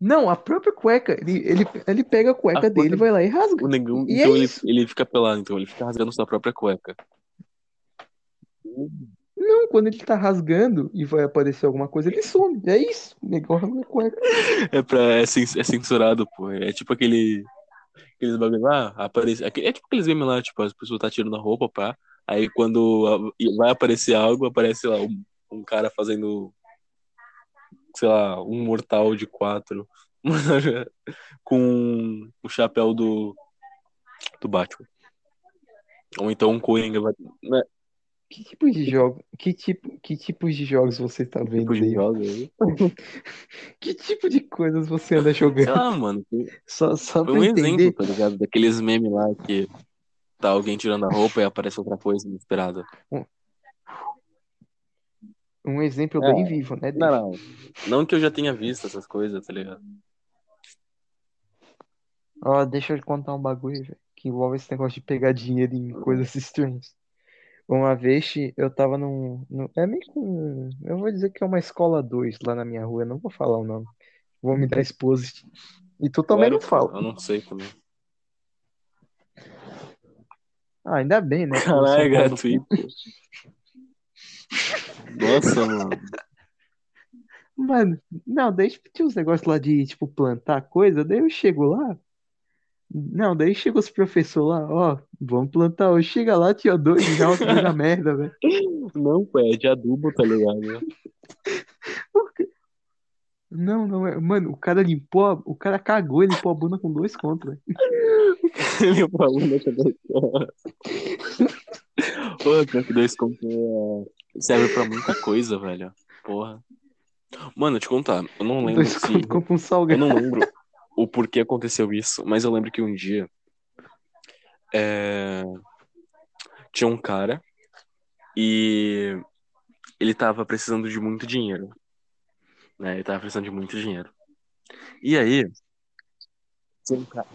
Não, a própria cueca. Ele, ele, ele pega a cueca A dele, cueca- vai lá e rasga. o negão? E então é ele, isso. ele fica pelado, então ele fica rasgando sua própria cueca. Não, quando ele tá rasgando e vai aparecer alguma coisa, ele some. É isso. O negão rasga a cueca. É, pra, é, é censurado, pô. É tipo aquele. Aqueles bagulho lá, aparece. É tipo aqueles memes lá, tipo, as pessoas tá tirando a roupa, pá. Aí quando vai aparecer algo, aparece lá um, um cara fazendo. Sei lá, um mortal de quatro. com o chapéu do. Do Batman. Ou então um Coringa. Né? Que tipo de jogo? Que tipo, que tipos de jogos você tá vendo Tipo de aí? Que tipo de coisas você anda jogando? lá, mano. Só, só Foi pra um entender. exemplo, tá ligado? Daqueles memes lá que tá alguém tirando a roupa e aparece outra coisa inesperada. Um exemplo É. bem vivo, né? Não, não. Não que eu já tenha visto essas coisas, tá ligado? Ó, deixa eu te contar um bagulho, velho, que envolve esse negócio de pegar dinheiro em coisas estranhas. Uma vez eu tava num, num- É meio que um. Eu vou dizer que é uma escola 2 lá na minha rua, eu não vou falar o nome. Vou me dar exposit. E tu também não Claro, fala. Eu não sei também. Ah, ainda bem, né? que eu sou Caralho, um no gratuito. Nossa, mano. Mano, não, daí tipo, tinha uns negócios lá de, tipo, plantar coisa, daí eu chego lá. Não, daí chega os professores lá, ó, vamos plantar hoje. Chega lá, tinha dois já que na merda, velho. Não, pô, é de adubo, tá ligado? Não, não é. Mano, o cara limpou, a- o cara cagou e limpou a bunda com dois contos, velho. Ele falou na cabeça. Pô, pior que dois contos é- serve pra muita coisa, velho. Porra. Mano, te contar, eu não lembro Dois se. contos compra um Eu salgado. não lembro o porquê aconteceu isso, mas eu lembro que um dia é, tinha um cara e ele tava precisando de muito dinheiro. Né? Ele tava precisando de muito dinheiro. E aí, um cara.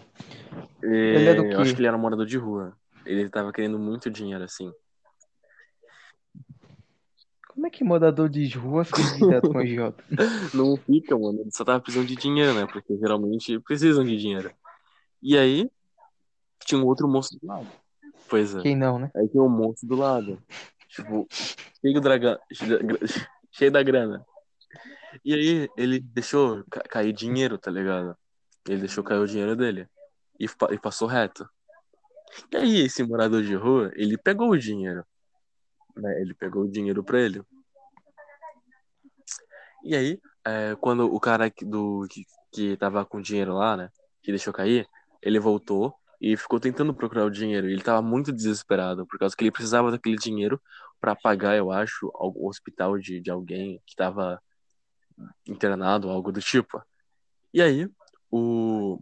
Ele é do Eu acho quê? que ele era um morador de rua. Ele tava querendo muito dinheiro, assim. Como é que morador de rua fica endividado com agiota? Não fica, mano. Ele só tava precisando de dinheiro, né? Porque geralmente precisam de dinheiro. E aí, tinha um outro moço do lado. Pois é. Quem não, né? Aí tem um monstro do lado. Tipo, cheio, do dragão, cheio da grana. E aí ele deixou ca- cair dinheiro, tá ligado? Ele deixou cair o dinheiro dele. E, e passou reto. E aí esse morador de rua, ele pegou o dinheiro. Né? Ele pegou o dinheiro pra ele. E aí, é, quando o cara do, que, que tava com dinheiro lá, né? Que deixou cair, ele voltou e ficou tentando procurar o dinheiro. Ele tava muito desesperado, por causa que ele precisava daquele dinheiro pra pagar, eu acho, o hospital de, de alguém que tava internado, algo do tipo. E aí, o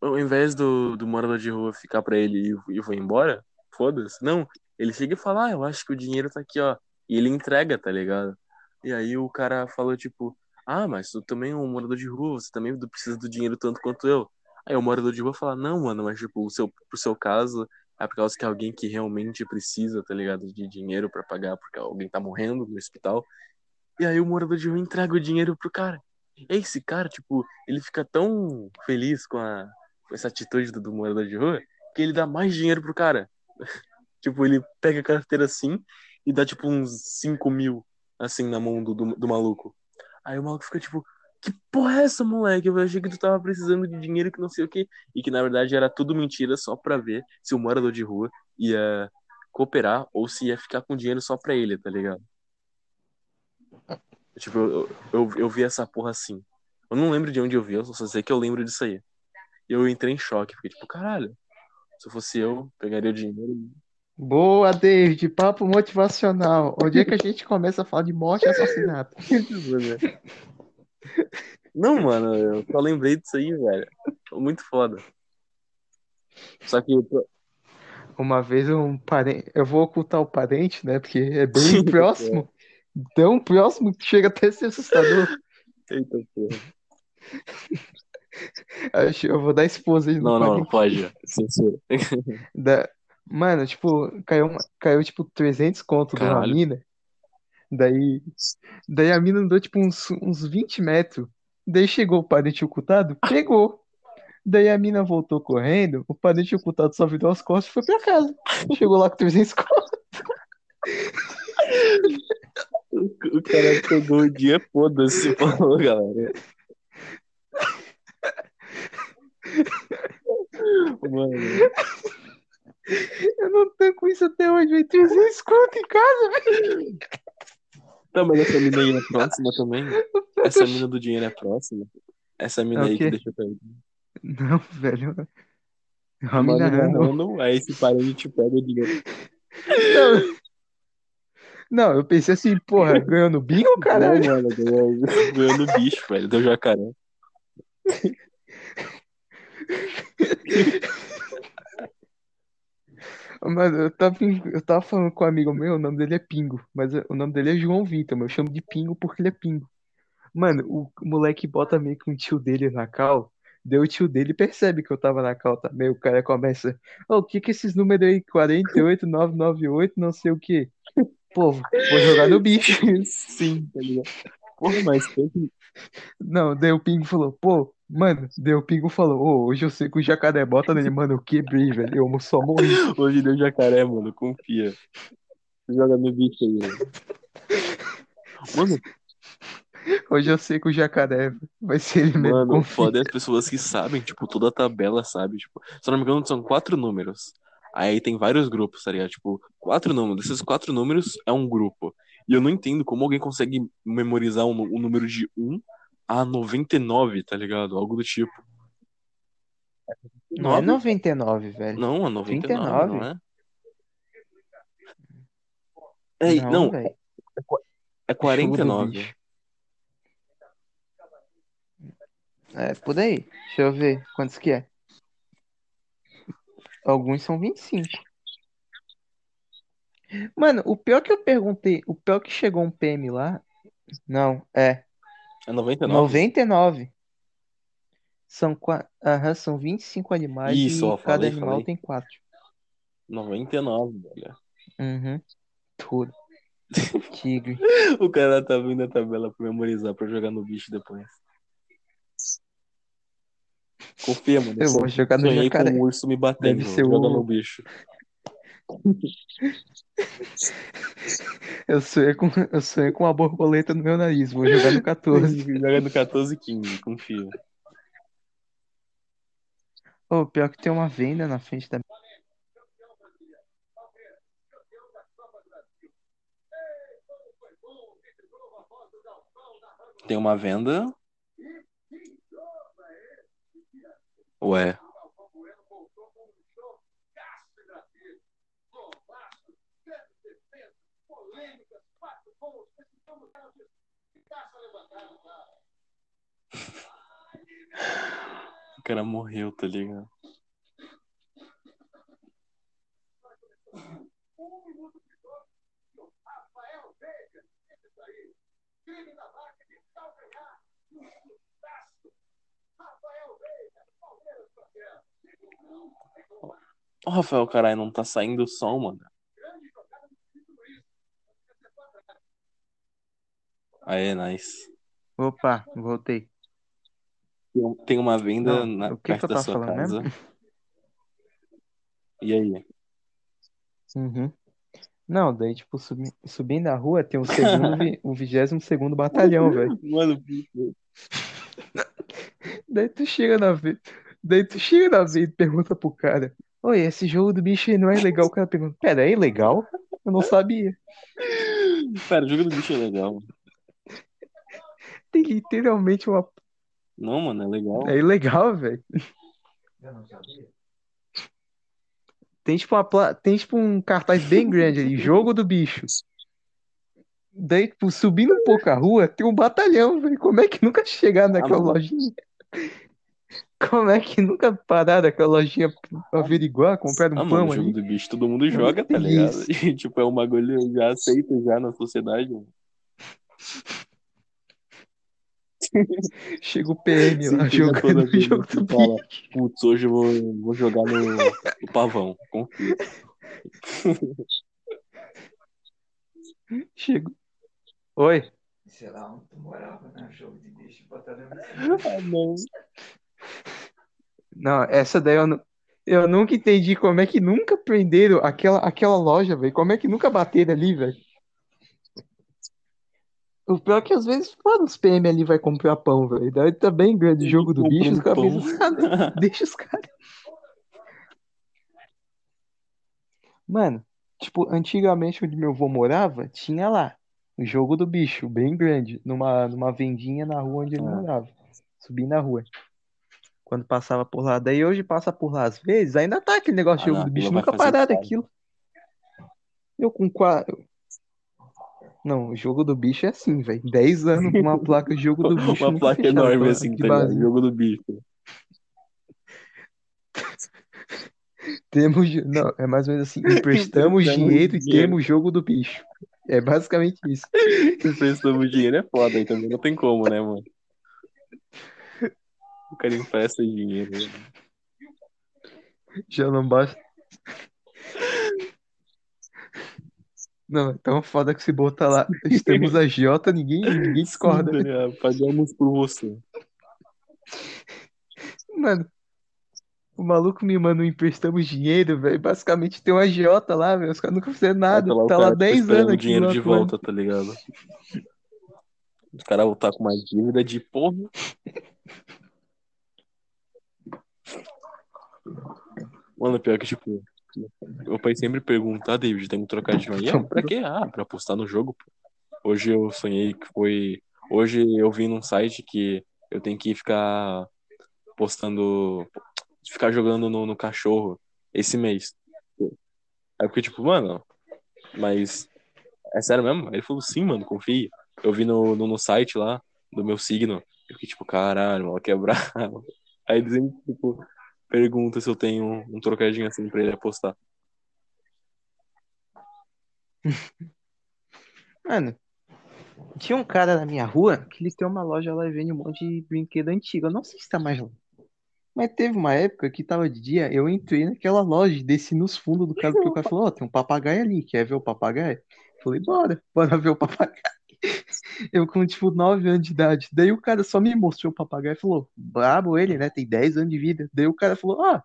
ao invés do, do morador de rua ficar pra ele e, e foi embora, foda-se, não, ele chega e fala, ah, eu acho que o dinheiro tá aqui, ó. E ele entrega, tá ligado? E aí o cara falou, tipo, ah, mas tu também é um morador de rua, você também precisa do dinheiro tanto quanto eu. Aí o morador de rua fala, não, mano, mas tipo, o seu, pro seu caso, é por causa que alguém que realmente precisa, tá ligado? De dinheiro pra pagar, porque alguém tá morrendo no hospital. E aí o morador de rua entrega o dinheiro pro cara. E esse cara, tipo, ele fica tão feliz com, a, com essa atitude do, do morador de rua que ele dá mais dinheiro pro cara. tipo, ele pega a carteira assim e dá tipo uns 5 mil assim na mão do, do, do maluco. Aí o maluco fica tipo, que porra é essa, moleque? Eu achei que tu tava precisando de dinheiro que não sei o que. E que na verdade era tudo mentira só pra ver se o morador de rua ia cooperar ou se ia ficar com dinheiro só pra ele, tá ligado? Tipo, eu, eu, eu vi essa porra assim. Eu não lembro de onde eu vi, eu só sei que eu lembro disso aí. E eu entrei em choque, fiquei tipo, caralho, se fosse eu, pegaria o dinheiro. Boa, David, papo motivacional. Onde é que a gente começa a falar de morte e assassinato? Não, mano, eu só lembrei disso aí, velho. Muito foda. Só que Uma vez um parente, eu vou ocultar o parente, né? Porque é bem próximo. Tão próximo que chega até a ser assustador. Eita porra. Eu vou dar esposa aí no Não, não, não parente. pode. Censura. Da... Mano, tipo, caiu, uma- caiu tipo 300 conto de uma Caralho. mina. Daí, daí a mina andou tipo uns, uns 20 metros. Daí chegou o parente ocultado, pegou. Daí a mina voltou correndo, o parente ocultado só virou as costas e foi pra casa. Chegou lá com 300 conto. O o cara pegou o dia, foda-se, falou, galera. Mano, Eu não tô com isso até hoje, velho. 300 conto em casa, velho. tá, mas essa mina aí é próxima também? Essa mina do dinheiro é próxima? Essa mina É aí que quê? deixou cair. Não, velho. É uma Uma mina random. random, aí esse parente pega o dinheiro. Não. Não, eu pensei assim, porra, ganhou no bingo, Não, caralho? mano, ganhou, ganhou no bicho, velho. Deu jacaré. Mano, eu tava, eu tava falando com um amigo meu, o nome dele é Pingo, mas o nome dele é João Vitor, mas eu chamo de Pingo porque ele é Pingo. Mano, o moleque bota meio que um tio dele na cal, daí o tio dele percebe que eu tava na cal também, o cara começa, ô, o que que esses números aí, 48998, não sei o que. Pô, vou jogar no bicho. Sim, tá ligado? Porra, mas. Não, daí o Pingo falou, pô, mano, daí o Pingo falou, ô, hoje eu sei que o jacaré bota nele, mano, eu quebrei, velho, eu só morri. Hoje deu jacaré, mano. Confia. Joga no bicho aí, velho. Mano, Hoje eu sei que o jacaré vai ser ele mesmo, Mano, confia. foda é as pessoas que sabem, tipo, toda a tabela, sabe? Tipo, se eu não me engano, são quatro números. Aí tem vários grupos, tá ligado? Tipo, quatro números. Esses quatro números é um grupo. E eu não entendo como alguém consegue memorizar o um, um número de 1 a 99, tá ligado? Algo do tipo. Não é 9? 99, velho. Não, a 99, 39. não é? É, Não, não, é Show do 49. bicho. É, por aí. Deixa eu ver quantos que é. Alguns são 25. Mano, o pior que eu perguntei, o pior que chegou um PM lá, não, é É 99? 99. São, aham, são 25 animais Isso, e ó, cada falei, animal falei. tem 4. 99, velho. Uhum. Tudo. Tigre. O cara tá vindo a tabela pra memorizar, pra jogar no bicho depois. Confia, mano. Eu vou jogar no com um urso me batendo. Deve ser Joga o- no bicho. Eu sonhei com, eu sonhei com uma borboleta no meu nariz. Vou jogar no 14. Joga no 14 15, confia. Ô, pior que tem uma venda na frente da. Tem uma venda. Ué. O cara morreu, tá ligado? Ô, Rafael, caralho, não tá saindo o som, mano. Aê, nice. Opa, voltei. Tem- uma venda Não, na- o que que perto eu da sua falando casa. mesmo? E aí? Uhum. Não, daí, tipo, subi, subindo a rua tem o segundo, o vigésimo segundo batalhão, velho. Mano, Daí tu chega na vez, daí tu chega na vez e pergunta pro cara, Oi, esse jogo do bicho não é legal? O cara pergunta, pera, é legal? Eu não sabia. cara, o jogo do bicho é legal. Tem literalmente uma. Não, mano, é legal. É ilegal, velho. Tem tipo, uma pla... Tem tipo um cartaz bem grande ali, jogo do bicho. Daí, tipo, subindo um pouco a rua, tem um batalhão, velho. Como é que nunca chegaram naquela Ah, não. lojinha? Como é que nunca pararam naquela lojinha pra averiguar, comprar um Ah, mano, pão o jogo do bicho todo mundo joga, tá ligado? E, tipo, é um bagulho já aceito já na sociedade. mano. Chega o PM Sim, lá jogando o jogo do fala. Putz, hoje eu vou, vou jogar no, no pavão. Confia. Chega. Oi. Sei lá, onde tu morava, né? Jogo de bicho, botando Ah, não. Não, essa daí eu, nu- eu nunca entendi como é que nunca prenderam aquela, aquela loja, velho. Como é que nunca bateram ali, velho? O pior é que às vezes, mano, os PM ali vai comprar pão, velho. Daí tá bem grande o jogo do bicho, os caras pensam, deixa os caras. Mano, tipo, antigamente onde meu avô morava, tinha lá o jogo do bicho, bem grande, numa, numa vendinha na rua onde ele Ah. morava. Subi na rua. Quando passava por lá. Daí hoje passa por lá às vezes, ainda tá aquele negócio de Ah, jogo não, do bicho, nunca estrago. aquilo. Eu com quatro. Não, o jogo do bicho é assim, velho. 10 anos com uma placa jogo do bicho Uma placa fecharam enorme pra- assim, de tá ligado? Jogo do bicho. Temos, não, é mais ou menos assim, emprestamos Emprestamos dinheiro e dinheiro. temos jogo do bicho. É basicamente isso. Emprestamos dinheiro é foda, aí também não tem como, né, mano? O cara empresta dinheiro. né? Já não basta. Não, é tão foda que se botar lá, estamos a Jota, ninguém, ninguém discorda. Sim, tá ligado? Pagamos por você. Mano, o maluco me manda um emprestamos dinheiro, velho. Basicamente tem um agiota lá, velho. Os caras nunca fizeram nada. tá lá Tá lá cara, tipo, 10 esperando anos aqui dinheiro de volta, tá ligado? Os caras voltar com uma dívida de porra. Mano, pior que, tipo, meu pai sempre pergunta, ah, David, tem um trocadinho aí? Ah, pra quê? Ah, pra postar no jogo. Hoje eu sonhei que foi. Hoje eu vi num site que eu tenho que ficar postando. Ficar jogando no, no cachorro esse mês. Aí eu fiquei tipo, mano, mas é sério mesmo? Ele falou, sim, mano, confia. Eu vi no, no, no site lá do meu signo. Eu fiquei tipo, caralho, mano, que é brabo. Aí sempre, tipo, pergunta se eu tenho um, trocadinho assim pra ele apostar. Mano, tinha um cara na minha rua que ele tem uma loja lá e vende um monte de brinquedo antigo. Eu não sei se tá mais lá. Mas teve uma época que tava de dia, eu entrei naquela loja, desci nos fundos do cara, porque o cara falou, ó, tem um papagaio ali, quer ver o papagaio? Eu Falei, bora, bora ver o papagaio. Eu com, tipo, 9 anos de idade. Daí o cara só me mostrou o papagaio e falou, brabo ele, né, tem 10 anos de vida. Daí o cara falou, ó,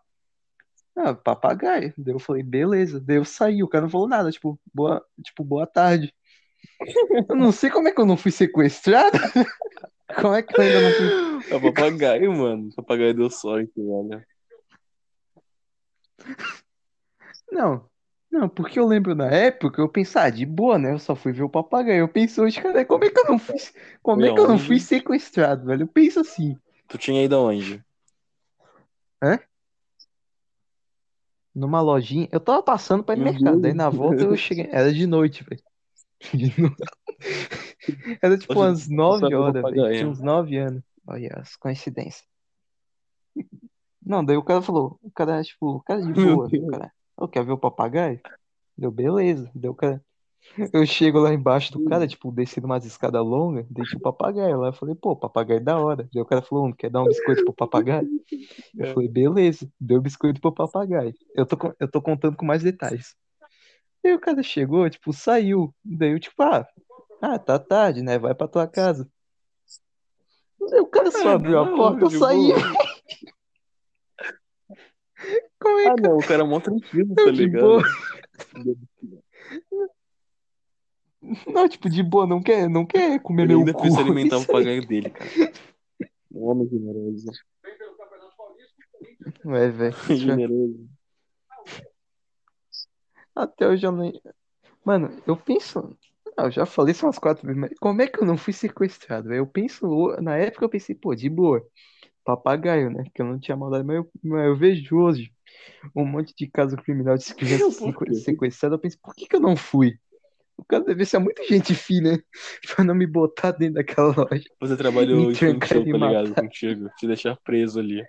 ah, papagaio. Daí eu falei, beleza. Daí eu saí, o cara não falou nada, tipo, boa, tipo, boa tarde. Eu não sei como é que eu não fui sequestrado. Como é que eu ainda não fui É o papagaio, mano. O papagaio deu sorte, velho. Não, não, porque eu lembro na época, eu pensava, ah, de boa, né? Eu só fui ver o papagaio. Eu penso hoje, cara, como é que eu não fui, como é que eu não fui sequestrado, velho? Eu penso assim, Tu tinha ido aonde? numa lojinha, eu tava passando pra ir no Meu mercado, Deus. daí na volta eu cheguei, era de noite, velho. De noite. Era tipo Nossa, umas 9 passando horas, velho. Tinha uns 9 anos. Olha as coincidências. Não, daí o cara falou, o cara, tipo, o cara de boa, o cara, eu quer ver o papagaio? Deu, beleza. Deu, cara. Eu chego lá embaixo do cara, tipo, descendo umas escadas longas, deixa o papagaio lá. Eu falei, pô, papagaio é da hora. Daí o cara falou, não quer dar um biscoito pro papagaio? Eu É. falei, beleza, deu biscoito pro papagaio. Eu tô, eu tô contando com mais detalhes. Aí o cara chegou, tipo, saiu. Daí eu, tipo, ah, ah, tá tarde, né? Vai pra tua casa. Daí o cara só Ah, abriu a porta, saí. boa. Como é Ah, que não, o cara é mó tranquilo, tá ligado? boa? Não, tipo, de boa, não quer, não quer comer Ele meu ainda cu. fez alimentar o papagaio dele, cara. Um homem generoso. É, velho. Generoso. Até hoje eu nem. Mano, eu penso. Ah, eu já falei isso umas quatro vezes, mas como é que eu não fui sequestrado, velho? Eu penso. Na época eu pensei, pô, de boa. Papagaio, né? Que eu não tinha maldade, mas eu, mas eu vejo hoje um monte de caso criminal de criança sequestrada. Eu penso, por que que eu não fui? O cara deve ser muito gente fina pra não me botar dentro daquela loja. Você trabalhou infantil, tá ligado? matar. Contigo. Te deixar preso ali.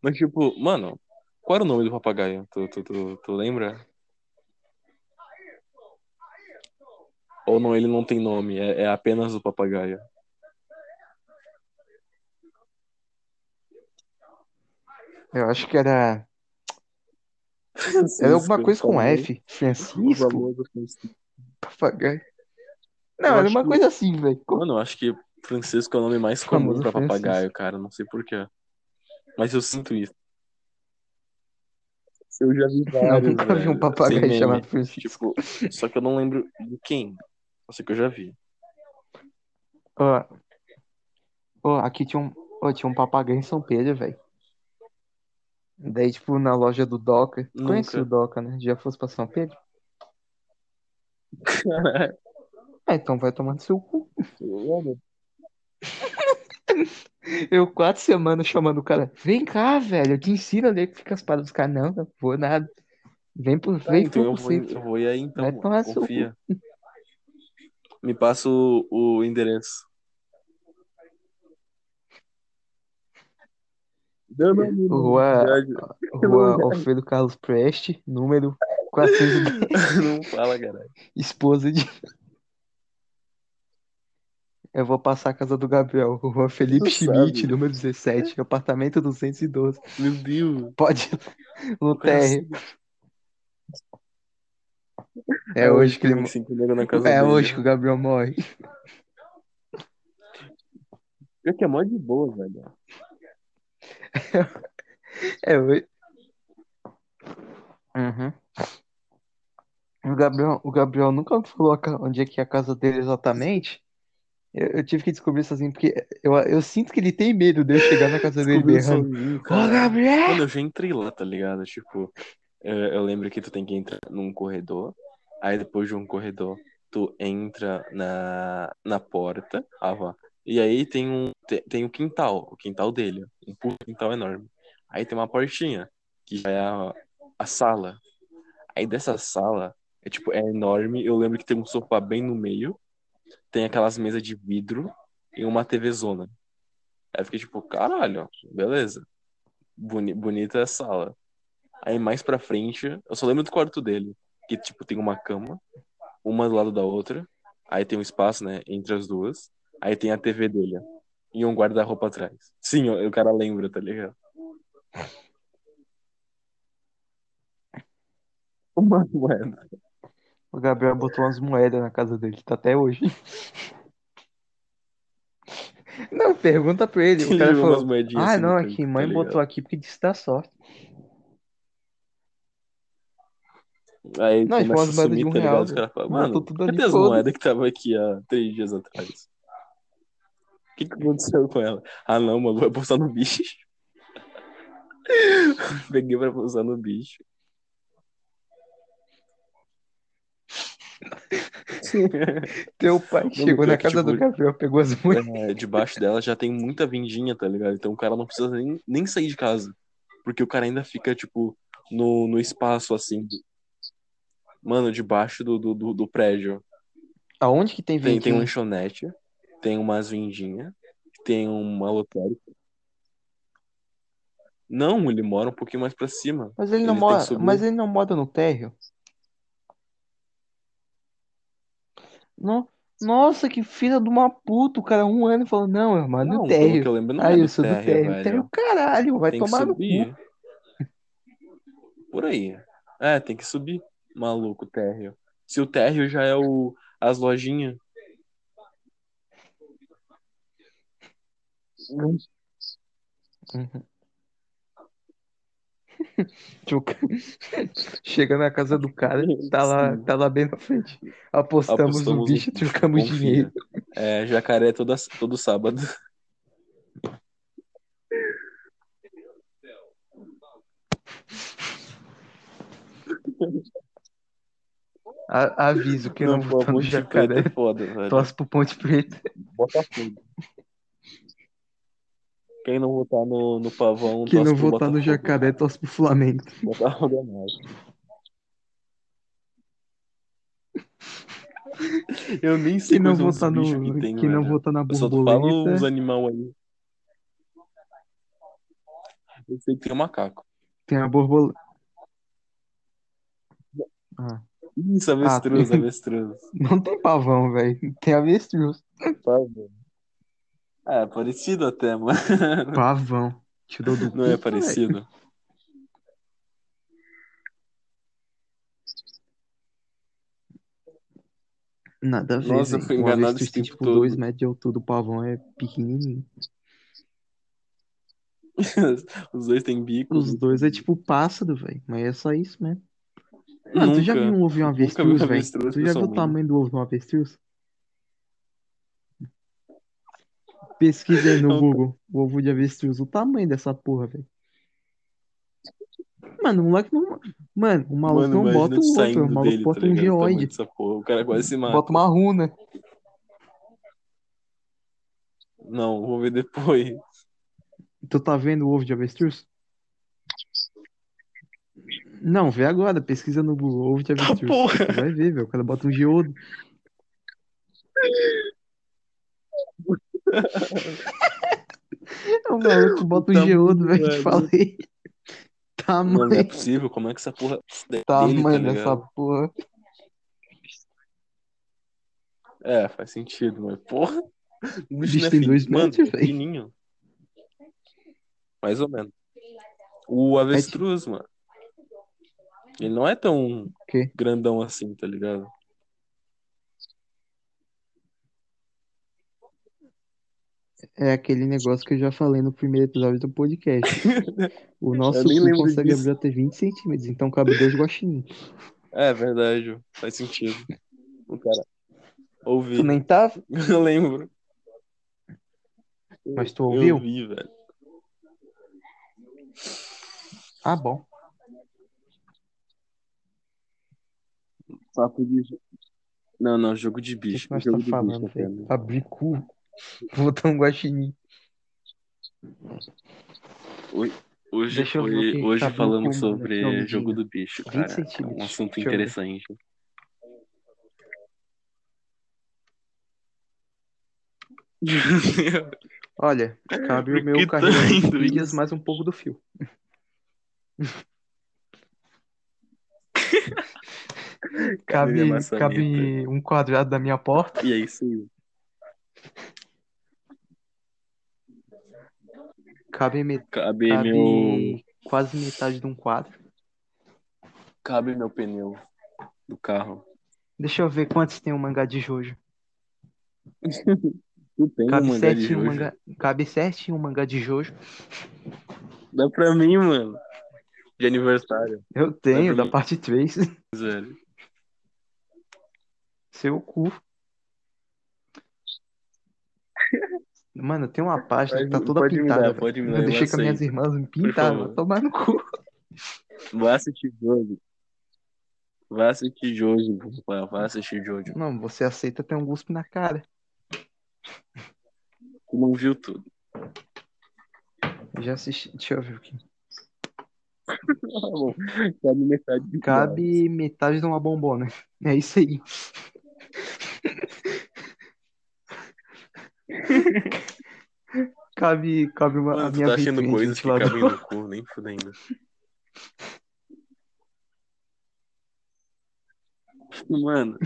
Mas, tipo, mano, qual era o nome do papagaio? Tu, tu, tu, tu lembra? Ou não, ele não tem nome, é, é apenas o papagaio. Eu acho que era. Francisco, Era alguma coisa com famoso- F. Francisco? Papagaio. Eu Não, era acho uma que- coisa assim, velho. Mano, eu acho que Francisco é o nome mais comum Famoso pra Francisco. papagaio, cara. Não sei porquê. Mas eu sinto isso. Eu já vi Eu vários, nunca vi um papagaio meme. chamado Francisco. Tipo, só que eu não lembro de quem. Só sei que eu já vi. Ó, ó, aqui tinha um, ó, tinha um papagaio em São Pedro, velho. Daí, tipo, na loja do Doca. Nunca. Conheci o Doca, né? Já fosse pra São Pedro? Ah, então vai tomar no seu cu. Eu quatro semanas chamando o cara. Vem cá, velho. Eu te ensino a ler que fica as paradas dos caras. Não, não vou nada. Vem por, Tá, vem então por eu vou, eu vou ir aí então. Vai tomar seu Confia. Me passa o, o endereço. Rua, Já- Rua Alfredo Carlos Preste, número 410, Não fala, caralho. esposa de. Eu vou passar a casa do Gabriel, Rua Felipe Tu Schmidt, sabe. número 17, apartamento 212. Meu Deus. Pode ir no cara térreo. É hoje que ele. É dele. hoje que o Gabriel morre. Pior que é mó de boa, velho. É hoje. Uhum. O Gabriel, o Gabriel nunca falou onde é que é a casa dele exatamente. Eu, eu tive que descobrir sozinho, porque eu, eu sinto que ele tem medo de eu chegar na casa dele berrando. Ô, cara. Gabriel! Mano, eu já entrei lá, tá ligado? Tipo, eu, eu lembro que tu tem que entrar num corredor, aí depois de um corredor, tu entra na, na porta, ah, vá. E aí tem um tem, o quintal, o quintal dele, um puto quintal enorme. Aí tem uma portinha, que já é a, a sala. Aí dessa sala, é tipo, é enorme, eu lembro que tem um sofá bem no meio, tem aquelas mesas de vidro e uma TV zona. Aí eu fiquei tipo, caralho, beleza. Boni, bonita a sala. Aí mais pra frente, eu só lembro do quarto dele. Que, tipo, tem uma cama, uma do lado da outra. Aí tem um espaço, né, entre as duas. Aí tem a TV dele. E um guarda-roupa atrás. Sim, o, o cara lembra, tá ligado? Uma moeda. O Gabriel botou umas moedas na casa dele, tá até hoje. Não, pergunta pra ele. O Ele cara falou: moedinhas Ah, assim não, é que tá mãe ligado? botou aqui porque disse dar sorte. Aí Não, tipo, começa umas a moedas de sumir, um tá ligado? real, Os caras falam, Botou mano, tudo ali, cadê as moedas que tava aqui há três dias atrás? O que, que aconteceu com ela? Ah, não, mano, vai postar no bicho. Peguei pra postar no bicho. Teu pai chegou na casa do tipo, Gabriel, pegou as moedas. É, debaixo dela já tem muita vendinha, tá ligado? Então o cara não precisa nem, nem sair de casa. Porque o cara ainda fica, tipo, no, no espaço, assim. Mano, debaixo do, do, do, do prédio. Aonde que tem Tem, tem um ventinho? lanchonete, tem umas vendinhas, tem uma lotérica. Não, ele mora um pouquinho mais pra cima. Mas ele não Ele mora, mas ele não mora no térreo. No- Nossa, que filha de uma puta. O cara um ano falou, não, eu moro Não, no pelo que térreo. eu lembro, não é eu do sou do térreo, térreo. velho. Térreo, caralho, vai Tem tomar no cu. Por aí. É, tem que subir. Maluco, térreo. Se o térreo já é o, as lojinhas. Uhum. Chega na casa do cara, tá lá, tá lá bem na frente. Apostamos, no Apostamos bicho e no bicho, trocamos confia. dinheiro. É, jacaré toda, todo sábado. A- aviso que Não, não no Ponte Preta jacaré. é foda, velho. Torce pro Ponte Preta. Botafogo. Quem não votar no, no pavão, Quem não votar no jacaré, torce pro Flamengo. Botafogo é mais. Eu nem sei Quem não votar no. que tem, Quem não votar na Eu só falo os borboleta. animal aí. Eu sei que tem um macaco. Tem a borboleta. Ah, Isso, avestruz, tem- avestruz. não tem pavão, velho. Tem avestruz. Pavão. É, parecido até, mano. Pavão. Do Não é parecido? Nada a ver, Nossa, eu fui enganado esse tempo tipo todo. 2 metros de altura, o pavão é pequenininho. Os dois têm bico. Os dois é tipo pássaro, velho. Mas é só isso mesmo. Mano, tu já viu um ovo e um avestruz, velho? Tu já viu o tamanho do ovo de um avestruz? Pesquisa aí no Não, Google, o ovo de avestruz, o tamanho dessa porra, velho. Mano, o moleque não. Mano, o maluco Mano, não bota o ovo, o maluco dele, tá bota um? O tamanho geoide. porra. O cara quase se mata. Bota uma runa. Não, vou ver depois. Tu tá vendo o ovo de avestruz? Não, vê agora, pesquisa no Google, ovo de Tá avestruz. porra. Tu vai ver, velho. O cara bota um geodo. O maluco bota um Tamanho, geodo, velho. Te falei. Mano, não é Tamanho, possível. Como é que essa porra é dele, tá tamanho dessa porra. É, faz sentido, mas porra. O O bicho é tem dois metros, é velho. Mais ou menos. O É tipo, avestruz, mano. Ele não é tão o grandão assim, tá ligado? É aquele negócio que eu já falei no primeiro episódio do podcast. O Eu nosso cu consegue disso. abrir até 20 centímetros, então cabe dois guaxinins. É verdade, faz sentido. O cara Tu ouvi. nem tava, Eu lembro. mas tu Eu ouviu? vi, velho. Ah, bom. Papo de. Não, não, jogo de O que bicho. que nós Jogo tá do falando, bicho velho? Abrir cu. Botar um guaxinim. Hoje, hoje, hoje, hoje no falamos sobre jogo do bicho, 20 cara. É um assunto interessante. Olha, cabe o meu tá carregador de mais um pouco do fio. Cabe, cabe um quadrado da minha porta. E é isso aí. Cabe, me- Cabe cabe meu. quase metade de um quadro. Cabe meu pneu do carro. Deixa eu ver quantos tem um mangá de Jojo. Um Cabe certinho um mangá, cabe certinho um mangá de Jojo. Dá pra mim, mano. De aniversário, Eu tenho, da mim. parte 3. velho. Seu cu. Mano, tem uma página que tá Pode, toda pode me pintada, dar, pode me Eu dar, eu deixei com as minhas irmãs me vai tomar no cu. Vai assistir Jojo. Vai assistir Jojo. Vai assistir Jojo. Não, você aceita ter um guspe na cara. Tu não viu tudo. Já assisti. Deixa eu ver aqui. Cabe metade de Cabe metade de uma bombona. É isso aí. Cabe, cabe uma, a Mano, tu minha tá achando coisas que cabem no cu, nem fudendo. Mano,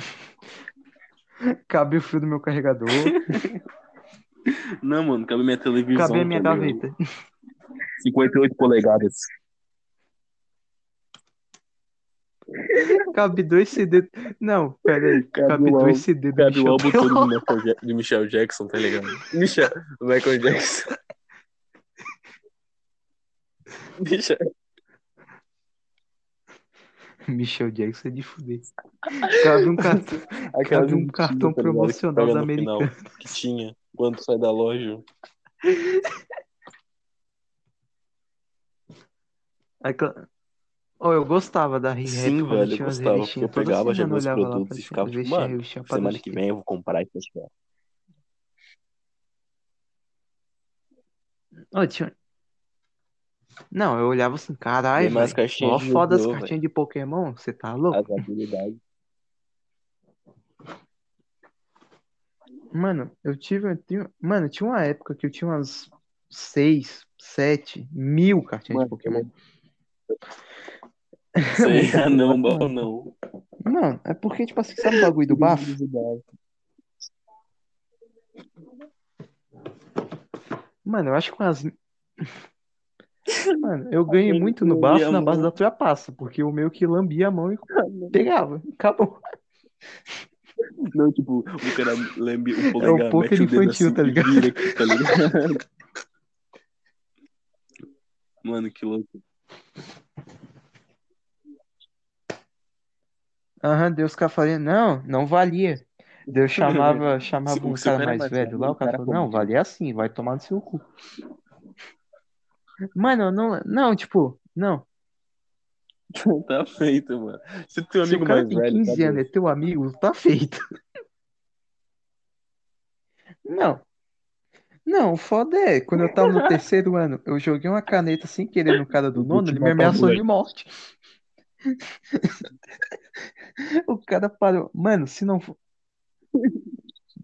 Cabe o fio do meu carregador. não, mano, cabe minha televisão Cabe a minha também. gaveta. 58 polegadas. Cabe dois CD. Não, pera aí. Cabe Cabe o dois CD do Cabe o Michel álbum todo do Michael, de Michel Jackson, tá ligado? Michel, Michael Jackson. Michel. Michel Jackson é de fuder. Cabe um cartão, cabe um cartão tá promocional da Americana. Que tinha quando sai da loja. Aquela- Oh, eu gostava da Re-Rap Sim, velho, eu tinha umas gostava, porque eu pegava, já eu meus produtos e ficava tipo, mano, semana que vem eu vou comprar aqui, ó. Oh, tinha... Não, eu olhava assim, caralho, mais de foda as cartinhas de Pokémon, você tá louco? As habilidades. Mano, eu tive, eu tinha- Mano, tinha uma época que eu tinha umas 6, 7 mil cartinhas de Mano, Pokémon. Sei, não, bom. bom, não. Não, é porque, tipo assim, sabe o bagulho do bafo? Mano, eu acho que umas. Mano, eu ganhei muito no lambia bafo na base da trapaça, porque o meu que lambia a mão e pegava. Acabou. Não, tipo, o cara lembre o É o polegar, poker mete o dedo infantil, assim tá ligado? vira tá ligado? Mano, que louco. Aham, Deus cafaria. Não, não valia. Deus chamava, chamava Se- um se o cara cara é mais mais velho velho, lá, o o cara cara falou, não, valia assim, vai tomar no seu cu. Mano, não, não, tipo, não. Tá feito, mano. Se teu Se o cara mais tem velho, 15 tá anos é teu amigo, tá feito. Não. Não, o foda é, quando eu tava no terceiro ano, eu joguei uma caneta sem querer no cara do nono, ele me ameaçou de morte. O cara parou. Mano, se não for.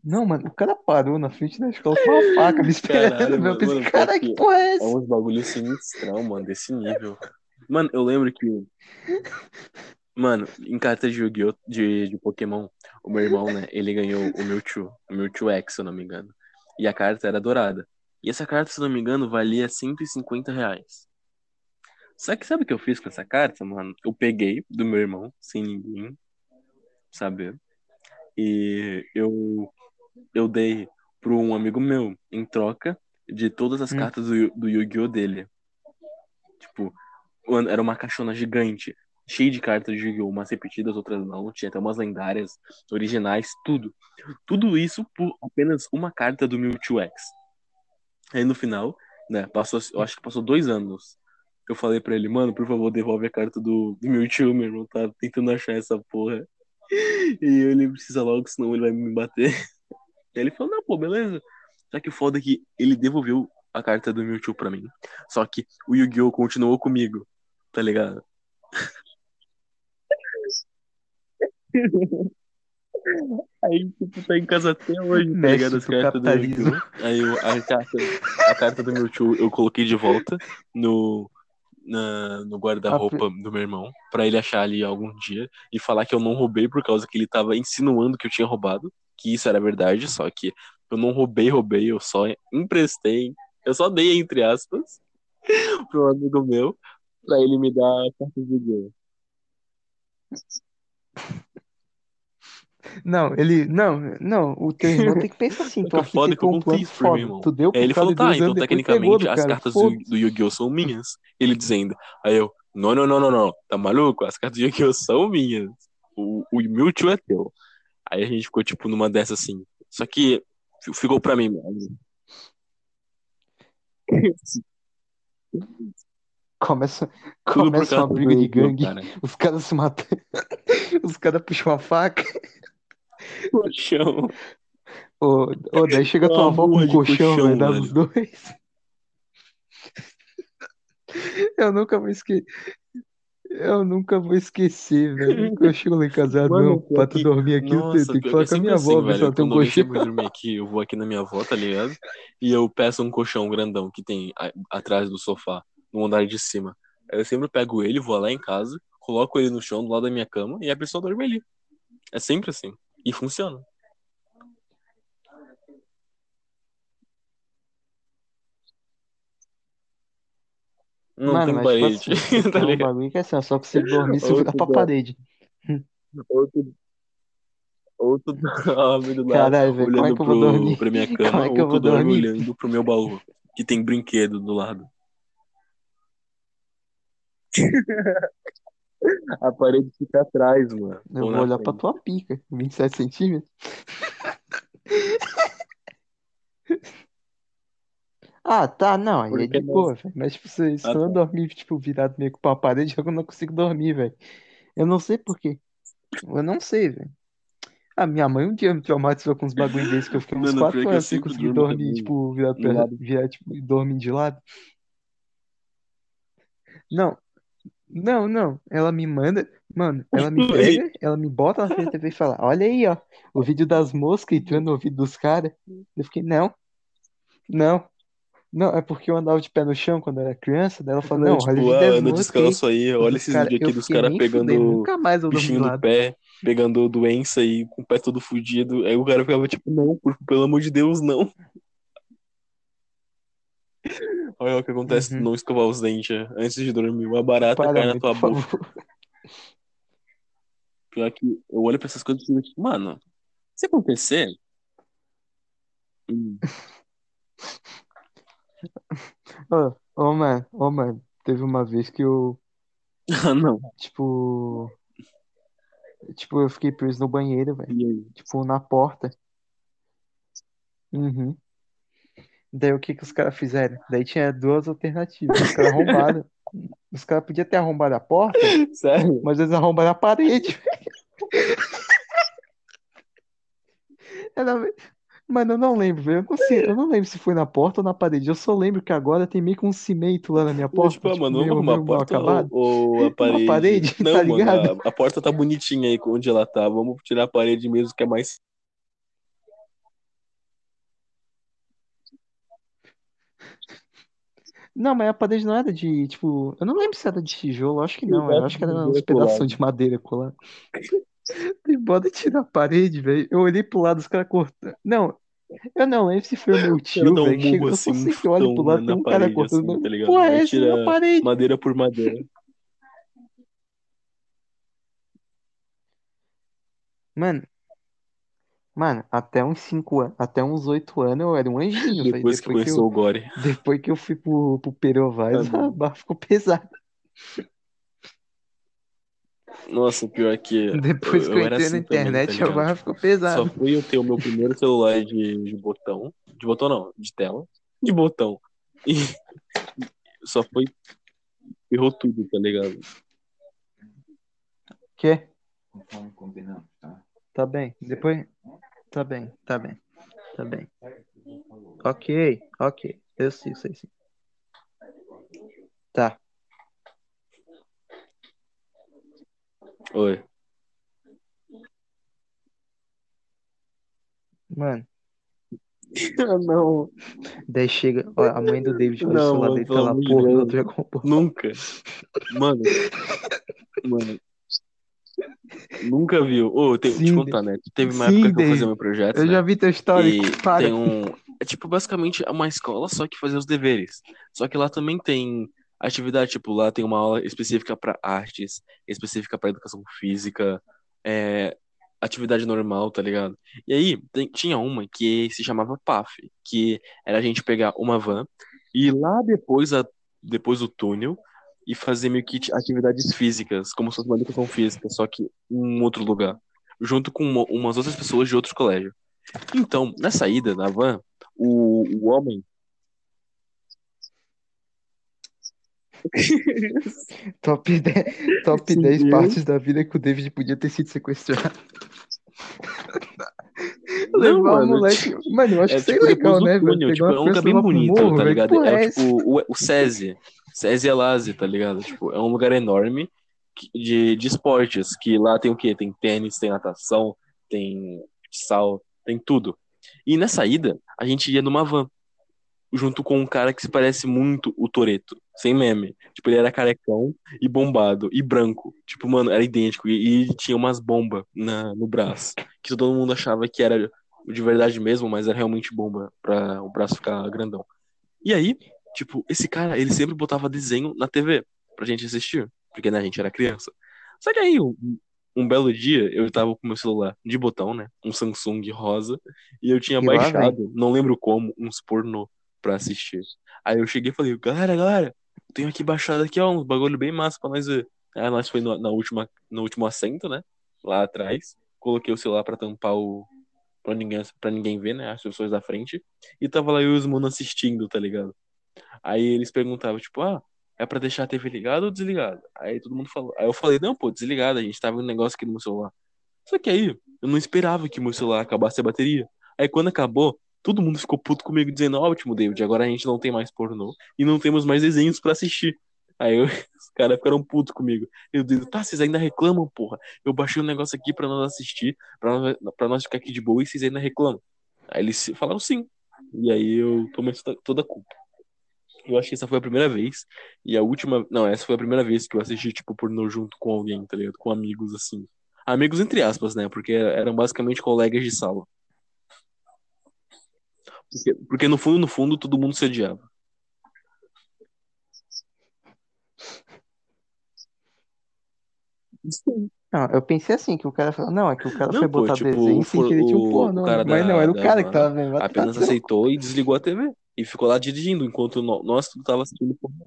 Não, mano, o cara parou na frente da escola com uma faca me esperando. Caralho, meu. Mano, pensei, mano, que pior que porra é É essa? uns bagulho sinistrão, mano, desse nível. Mano, eu lembro que. Mano, em carta de Yu-Gi-Oh! De, de Pokémon, o meu irmão, né? Ele ganhou o Mewtwo, o Mewtwo X, se eu não me engano. E a carta era dourada. E essa carta, se eu não me engano, valia 150 reais. Só que sabe o que eu fiz com essa carta, mano? Eu peguei do meu irmão, sem ninguém saber. E eu, eu dei para um amigo meu, em troca de todas as Hum. cartas do, do Yu-Gi-Oh! dele. Tipo, era uma caixona gigante, cheia de cartas de Yu-Gi-Oh! Umas repetidas, outras não. Tinha até umas lendárias, originais, tudo. Tudo isso por apenas uma carta do Mewtwo X. Aí no final, né, passou, eu acho que passou dois anos. Eu falei pra ele, mano, por favor, devolve a carta do, do Mewtwo, meu irmão tá tentando achar essa porra. E ele precisa logo, senão ele vai me bater. Aí ele falou, não, pô, beleza. Só que o foda é que ele devolveu a carta do Mewtwo pra mim. Só que o Yu-Gi-Oh! continuou comigo, tá ligado? Aí, tipo, tá em casa até hoje, tá ligado? As do cartas do. Yu-Gi-Oh! Aí eu- a, carta, a carta do Mewtwo eu coloquei de volta no, na- no guarda-roupa do meu irmão, pra ele achar ali algum dia e falar que eu não roubei por causa que ele tava insinuando que eu tinha roubado, que isso era verdade, só que eu não roubei, roubei, eu só emprestei, eu só dei, entre aspas, pra um amigo meu, pra ele me dar a carta de Yu-Gi-Oh! Não, ele. Não, não, o teu irmão tem que pensar assim. Tu o foda é que eu um plano meu foda. irmão. Tu deu Aí ele falou, tá, então pegou tecnicamente as cara. cartas do, Foda-se. do Yu-Gi-Oh! são minhas. Ele dizendo, aí eu, não, não, não, não, não, tá maluco? As cartas do Yu-Gi-Oh! são minhas. O, o Mewtwo é teu. Aí a gente ficou, tipo, numa dessa assim. Só que fi- ficou pra mim mesmo. Começa, Tudo começa uma briga de gangue. cara. Os caras se matam. Os caras puxam a faca. Colchão. Ô, ô, daí chega tua avó com um de colchão, colchão, dar velho. nos dois. Eu nunca vou esquecer. Eu nunca vou esquecer, velho. Eu chego lá em casa, ah, Mano, não, pra tu dormir aqui, eu tenho, Nossa, que falar é com a minha avó, assim, ela velho. tem um colchão. me dormir aqui, eu vou aqui na minha avó, tá ligado? E eu peço um colchão grandão que tem atrás do sofá, no andar de cima. Aí eu sempre pego ele, vou lá em casa, coloco ele no chão do lado da minha cama e a pessoa dorme ali. É sempre assim. E funciona. Não Mano, tem mas parede, tipo assim, tá um ligado? bagulho que é assim, ó, só consigo dormir se eu virar Outro pra da- parede. Ou tu, ou tu dorme do lado, Caralho, velho, como é olhando que eu vou pro, dormir? pra minha Como cama, é que eu vou dorme dormir? olhando pro meu baú, que tem brinquedo do lado. A parede fica atrás, mano. Eu ou vou olhar pra frente. tua pica, 27 centímetros. Ah, tá, não, aí é Porque de boa, velho. Mas, tipo, se, se Ah, eu tá. dormir, tipo, virado meio que pra parede, eu não consigo dormir, velho. Eu não sei por quê. Eu não sei, velho. A minha mãe um dia me traumatizou com uns bagulho desses que eu fiquei uns Mano, pior 4 que eu anos sem sempre conseguir durmo dormir, também tipo, virado do pra, lado. virar, tipo, dormindo de lado. Não, não, não. Ela me manda, mano, ela me pega, ela me bota na frente da TV e fala: Olha aí, ó, o vídeo das moscas entrando no ouvido dos caras. Eu fiquei: Não, não, não. É porque eu andava de pé no chão quando era criança. Daí ela falou: Não, olha tipo, ah, das anda moscas aí. olha esses cara, vídeos aqui dos caras pegando nunca mais eu bichinho do pé, pegando doença aí, com o pé todo fudido. Aí o cara ficava tipo, não, pelo amor de Deus, não. Olha o que acontece Uhum. não escovar os dentes antes de dormir. Uma barata Para, cai na tua boca. favor. Pior que eu olho pra essas coisas e fico tipo, mano, se acontecer. Hum, Ô, ô, mano, ô, mano, teve uma vez que eu, Ah, não. tipo, tipo, eu fiquei preso no banheiro, velho. Tipo, na porta. Uhum. Daí o que que os caras fizeram? Daí tinha duas alternativas. Os caras arrombaram. Os caras podiam ter arrombado a porta, Sério? mas eles arrombaram a parede. Era... Mano, eu não lembro. Eu não sei, eu não lembro se foi na porta ou na parede. Eu só lembro que agora tem meio que um cimento lá na minha porta, tipo, ah, tipo, mano, vamos arrumar a porta ou, acabado. ou a parede? parede, Não, tá mano, ligado? a, a porta tá bonitinha aí onde ela tá. Vamos tirar a parede mesmo, que é mais. Não, mas a parede não era de, tipo, eu não lembro se era de tijolo, acho que não, eu acho que era uns pedaços de madeira colados. Tem bota tirar a parede, velho. Eu olhei pro lado, os caras cortando. Não, eu não lembro se foi o meu tio, um velho, chegou. murro Eu só assim, sei que eu olho pro lado, na, tem um cara cortando. assim, tá Que ligado? porra é essa na parede? madeira por madeira. Mano, mano, até uns 5 anos, até uns 8 anos eu era um anjinho. Depois que Depois que começou eu, o Gore. depois que eu fui pro, pro Perovais, Ah, a barra ficou pesada. Nossa, o pior é que Depois eu, que eu entrei na assim também, tá internet, a barra ficou só pesada. fui eu ter o meu primeiro celular de, de botão. De botão não, de tela. De botão. E só foi. Ferrou tudo, tá ligado? Quê? Conforme combinamos, tá? Tá bem. Depois. Tá bem, tá bem, tá bem. Ok, ok. Eu sei, sei sim. Tá. Oi. Mano, não. daí chega. Ó, a mãe do David olha o celular dele, tá lá, porra. Dragon Ball. Nunca. Mano. Mano. Nunca viu. Ô, que te Sim, contar, né? Teve uma sim, época que eu fazia meu projeto, Eu né? já vi tua história. E Para. tem um. É tipo basicamente uma escola só que fazia os deveres. Só que lá também tem atividade, tipo, lá tem uma aula específica para artes, específica para educação física, é, atividade normal, tá ligado? E aí tem- tinha uma que se chamava PAF, que era a gente pegar uma van e lá depois, a, depois do túnel e fazer meio que atividades físicas, como se fosse uma educação física, só que em um outro lugar, junto com uma- umas outras pessoas de outros colégios. Então, na saída da van, o, o homem. Top 10, top Sim, 10 eu- partes da vida que o David podia ter sido sequestrado. Não, mano, moleque. Mano, eu acho É que é tipo legal, do né, velho? túnel, Pegar tipo, é um lugar bem bonito, morro, tá velho. ligado? Porra É é tipo o, o SESI, SESI Elase, tá ligado? Tipo, é um lugar enorme de, de esportes, que lá tem o quê? Tem tênis, tem natação, tem futsal, tem tudo. E nessa ida, a gente ia numa van, junto com um cara que se parece muito o Toreto, sem meme. Tipo, ele era carecão e bombado, e branco. Tipo, mano, era idêntico. E, e tinha umas bombas na, no braço, que todo mundo achava que era de verdade mesmo, mas era realmente bomba pra o braço ficar grandão. E aí, tipo, esse cara, ele sempre botava desenho na TV pra gente assistir, porque né, a gente era criança. Só que aí, um, belo dia, eu tava com meu celular de botão, né? Um Samsung rosa, e eu tinha E lá baixado, não lembro como, uns pornô pra assistir. Aí eu cheguei e falei, galera, galera, tenho aqui baixado aqui, ó, uns bagulho bem massa pra nós ver. Aí nós foi no, na última, no último assento, né? Lá atrás. Coloquei o celular pra tampar o. Pra ninguém, ninguém ver, né? As pessoas da frente. E tava lá eu e os mano assistindo, tá ligado? Aí eles perguntavam, tipo, ah, é pra deixar a TV ligada ou desligada? Aí todo mundo falou. Aí eu falei, não, pô, desligada, a gente tava um negócio aqui no meu celular. Só que aí, eu não esperava que meu celular acabasse a bateria. Aí quando acabou, todo mundo ficou puto comigo, dizendo, ótimo, David, agora a gente não tem mais pornô e não temos mais desenhos pra assistir. Aí eu- os caras ficaram putos comigo. Eu digo, tá, vocês ainda reclamam, porra. Eu baixei um negócio aqui pra nós assistir, pra nós, pra nós ficar aqui de boa e vocês ainda reclamam. Aí eles falaram sim. E aí eu tomei toda- a culpa. Eu acho que essa foi a primeira vez. E a última. Não, essa foi a primeira vez que eu assisti, tipo, pornô junto com alguém, tá ligado? Com amigos, assim. Amigos entre aspas, né? Porque eram basicamente colegas de sala. Porque, porque no fundo, no fundo, todo mundo se odiava. Não, eu pensei assim, que o cara falou, não, é que o cara Não, foi pô, botar tipo, desenho sem um o- pornô. o cara Mas da- não, era o da cara que van tava vendo. apenas Tá, aceitou e desligou a TV. E ficou lá dirigindo enquanto nó- nós tudo tava assistindo. pornô.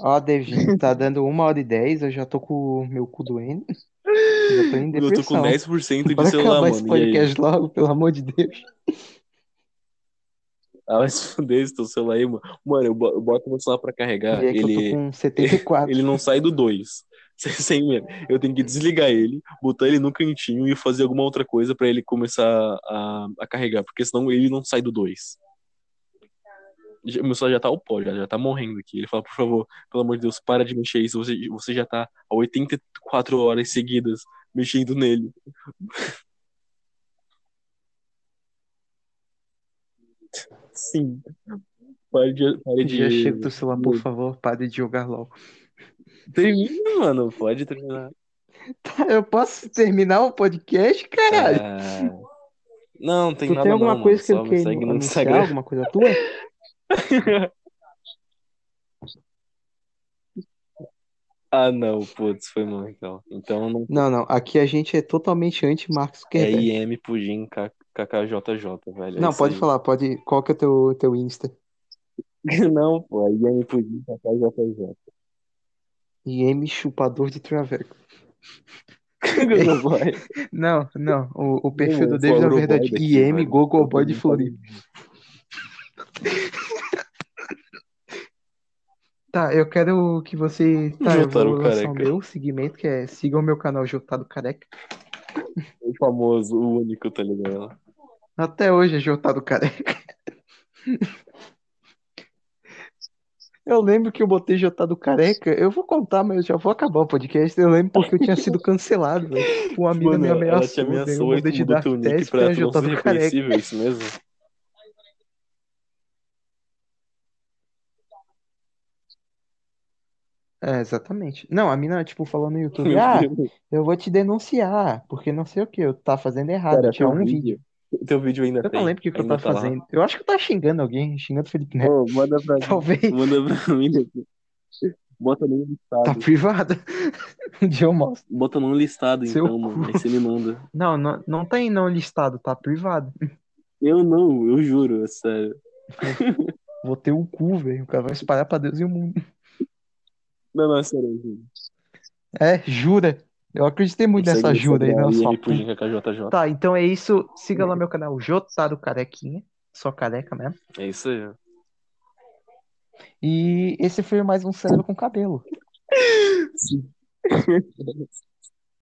Ó, David, tá dando uma hora e dez, eu já tô com o meu cu doendo. Já tô em Eu tô com depressão. 10% de celular, acabar esse mano. E aí? podcast logo, pelo amor de Deus. Ah, vai se fuder esse teu celular aí, mano. Mano, eu bo- eu boto meu celular pra carregar, E é que eu tô ele, com 74. ele não sai do 2. Sem mesmo. Eu tenho que desligar ele, botar ele no cantinho e fazer alguma outra coisa pra ele começar a, a carregar, porque senão ele não sai do 2. Meu celular já tá ao pó, já, já tá morrendo aqui. Ele fala, por favor, pelo amor de Deus, para de mexer isso. Você, você já tá há 84 horas seguidas mexendo nele. Sim. Pare de. Pare de... Já chega do celular, por favor, pare de jogar LOL. Termina, mano. Pode terminar. Tá, eu posso terminar o podcast, caralho? Ah, Não, tem tu nada tem alguma não, coisa que mano. eu Só me queira anunciar? Instagram. Alguma coisa tua? Ah, não, putz, foi mal então. Então não Não, não. Aqui a gente é totalmente anti-Mark é Zuckerberg. IM Pudim K- KKJJ, velho. é Não, isso pode aí. falar, pode. Qual que é o teu, teu Insta? Não, pô, é IM Pudim KKJJ. IM Chupador de Traveco. Não. Não. O, o perfil do eu David, na verdade, daqui, IM velho. Gogoboy de Eu Floripa. Tá, eu quero que você. Tá, eu Jotaro vou lançar o meu segmento, que é siga o meu canal Jotado Careca. O famoso, o único, tá ligado? Até hoje é Jotado Careca. Eu lembro que eu botei Jotado Careca. Eu vou contar, mas eu já vou acabar o podcast. Eu lembro porque eu tinha sido cancelado. Uma mina me Mano, ela te ameaçou, ameaçou e mudou teu nick pra tu não reconhecível, é isso mesmo? É, exatamente. Não, a mina, tipo, falou no YouTube, ah, eu vou te denunciar, porque não sei o que, eu tá fazendo errado. Cara, Eu tinha teu um vídeo. vídeo. Teu vídeo ainda Eu tem. não lembro o que, que eu tava tá lá. fazendo. Eu acho que eu tava xingando alguém, xingando o Felipe Neto. Ô, manda pra mim. Talvez. Manda pra mim depois. Bota Tá listado. privado. Um dia eu mostro. Bota num listado, Seu então, mano. Aí você me manda. Não, não, não tem não listado, tá privado. Eu não, eu juro, é sério. Vou ter o cu, velho. O cara vai espalhar pra Deus e o mundo. Não, não, é sério, eu juro. É, jura. Eu acreditei muito nessa no jura aí, não, puta. Pudim KKJJ. Tá, então é isso. Siga lá meu canal, Jotaro Carequinha. Só careca mesmo. É isso aí. E esse foi mais um cérebro com cabelo. Sim.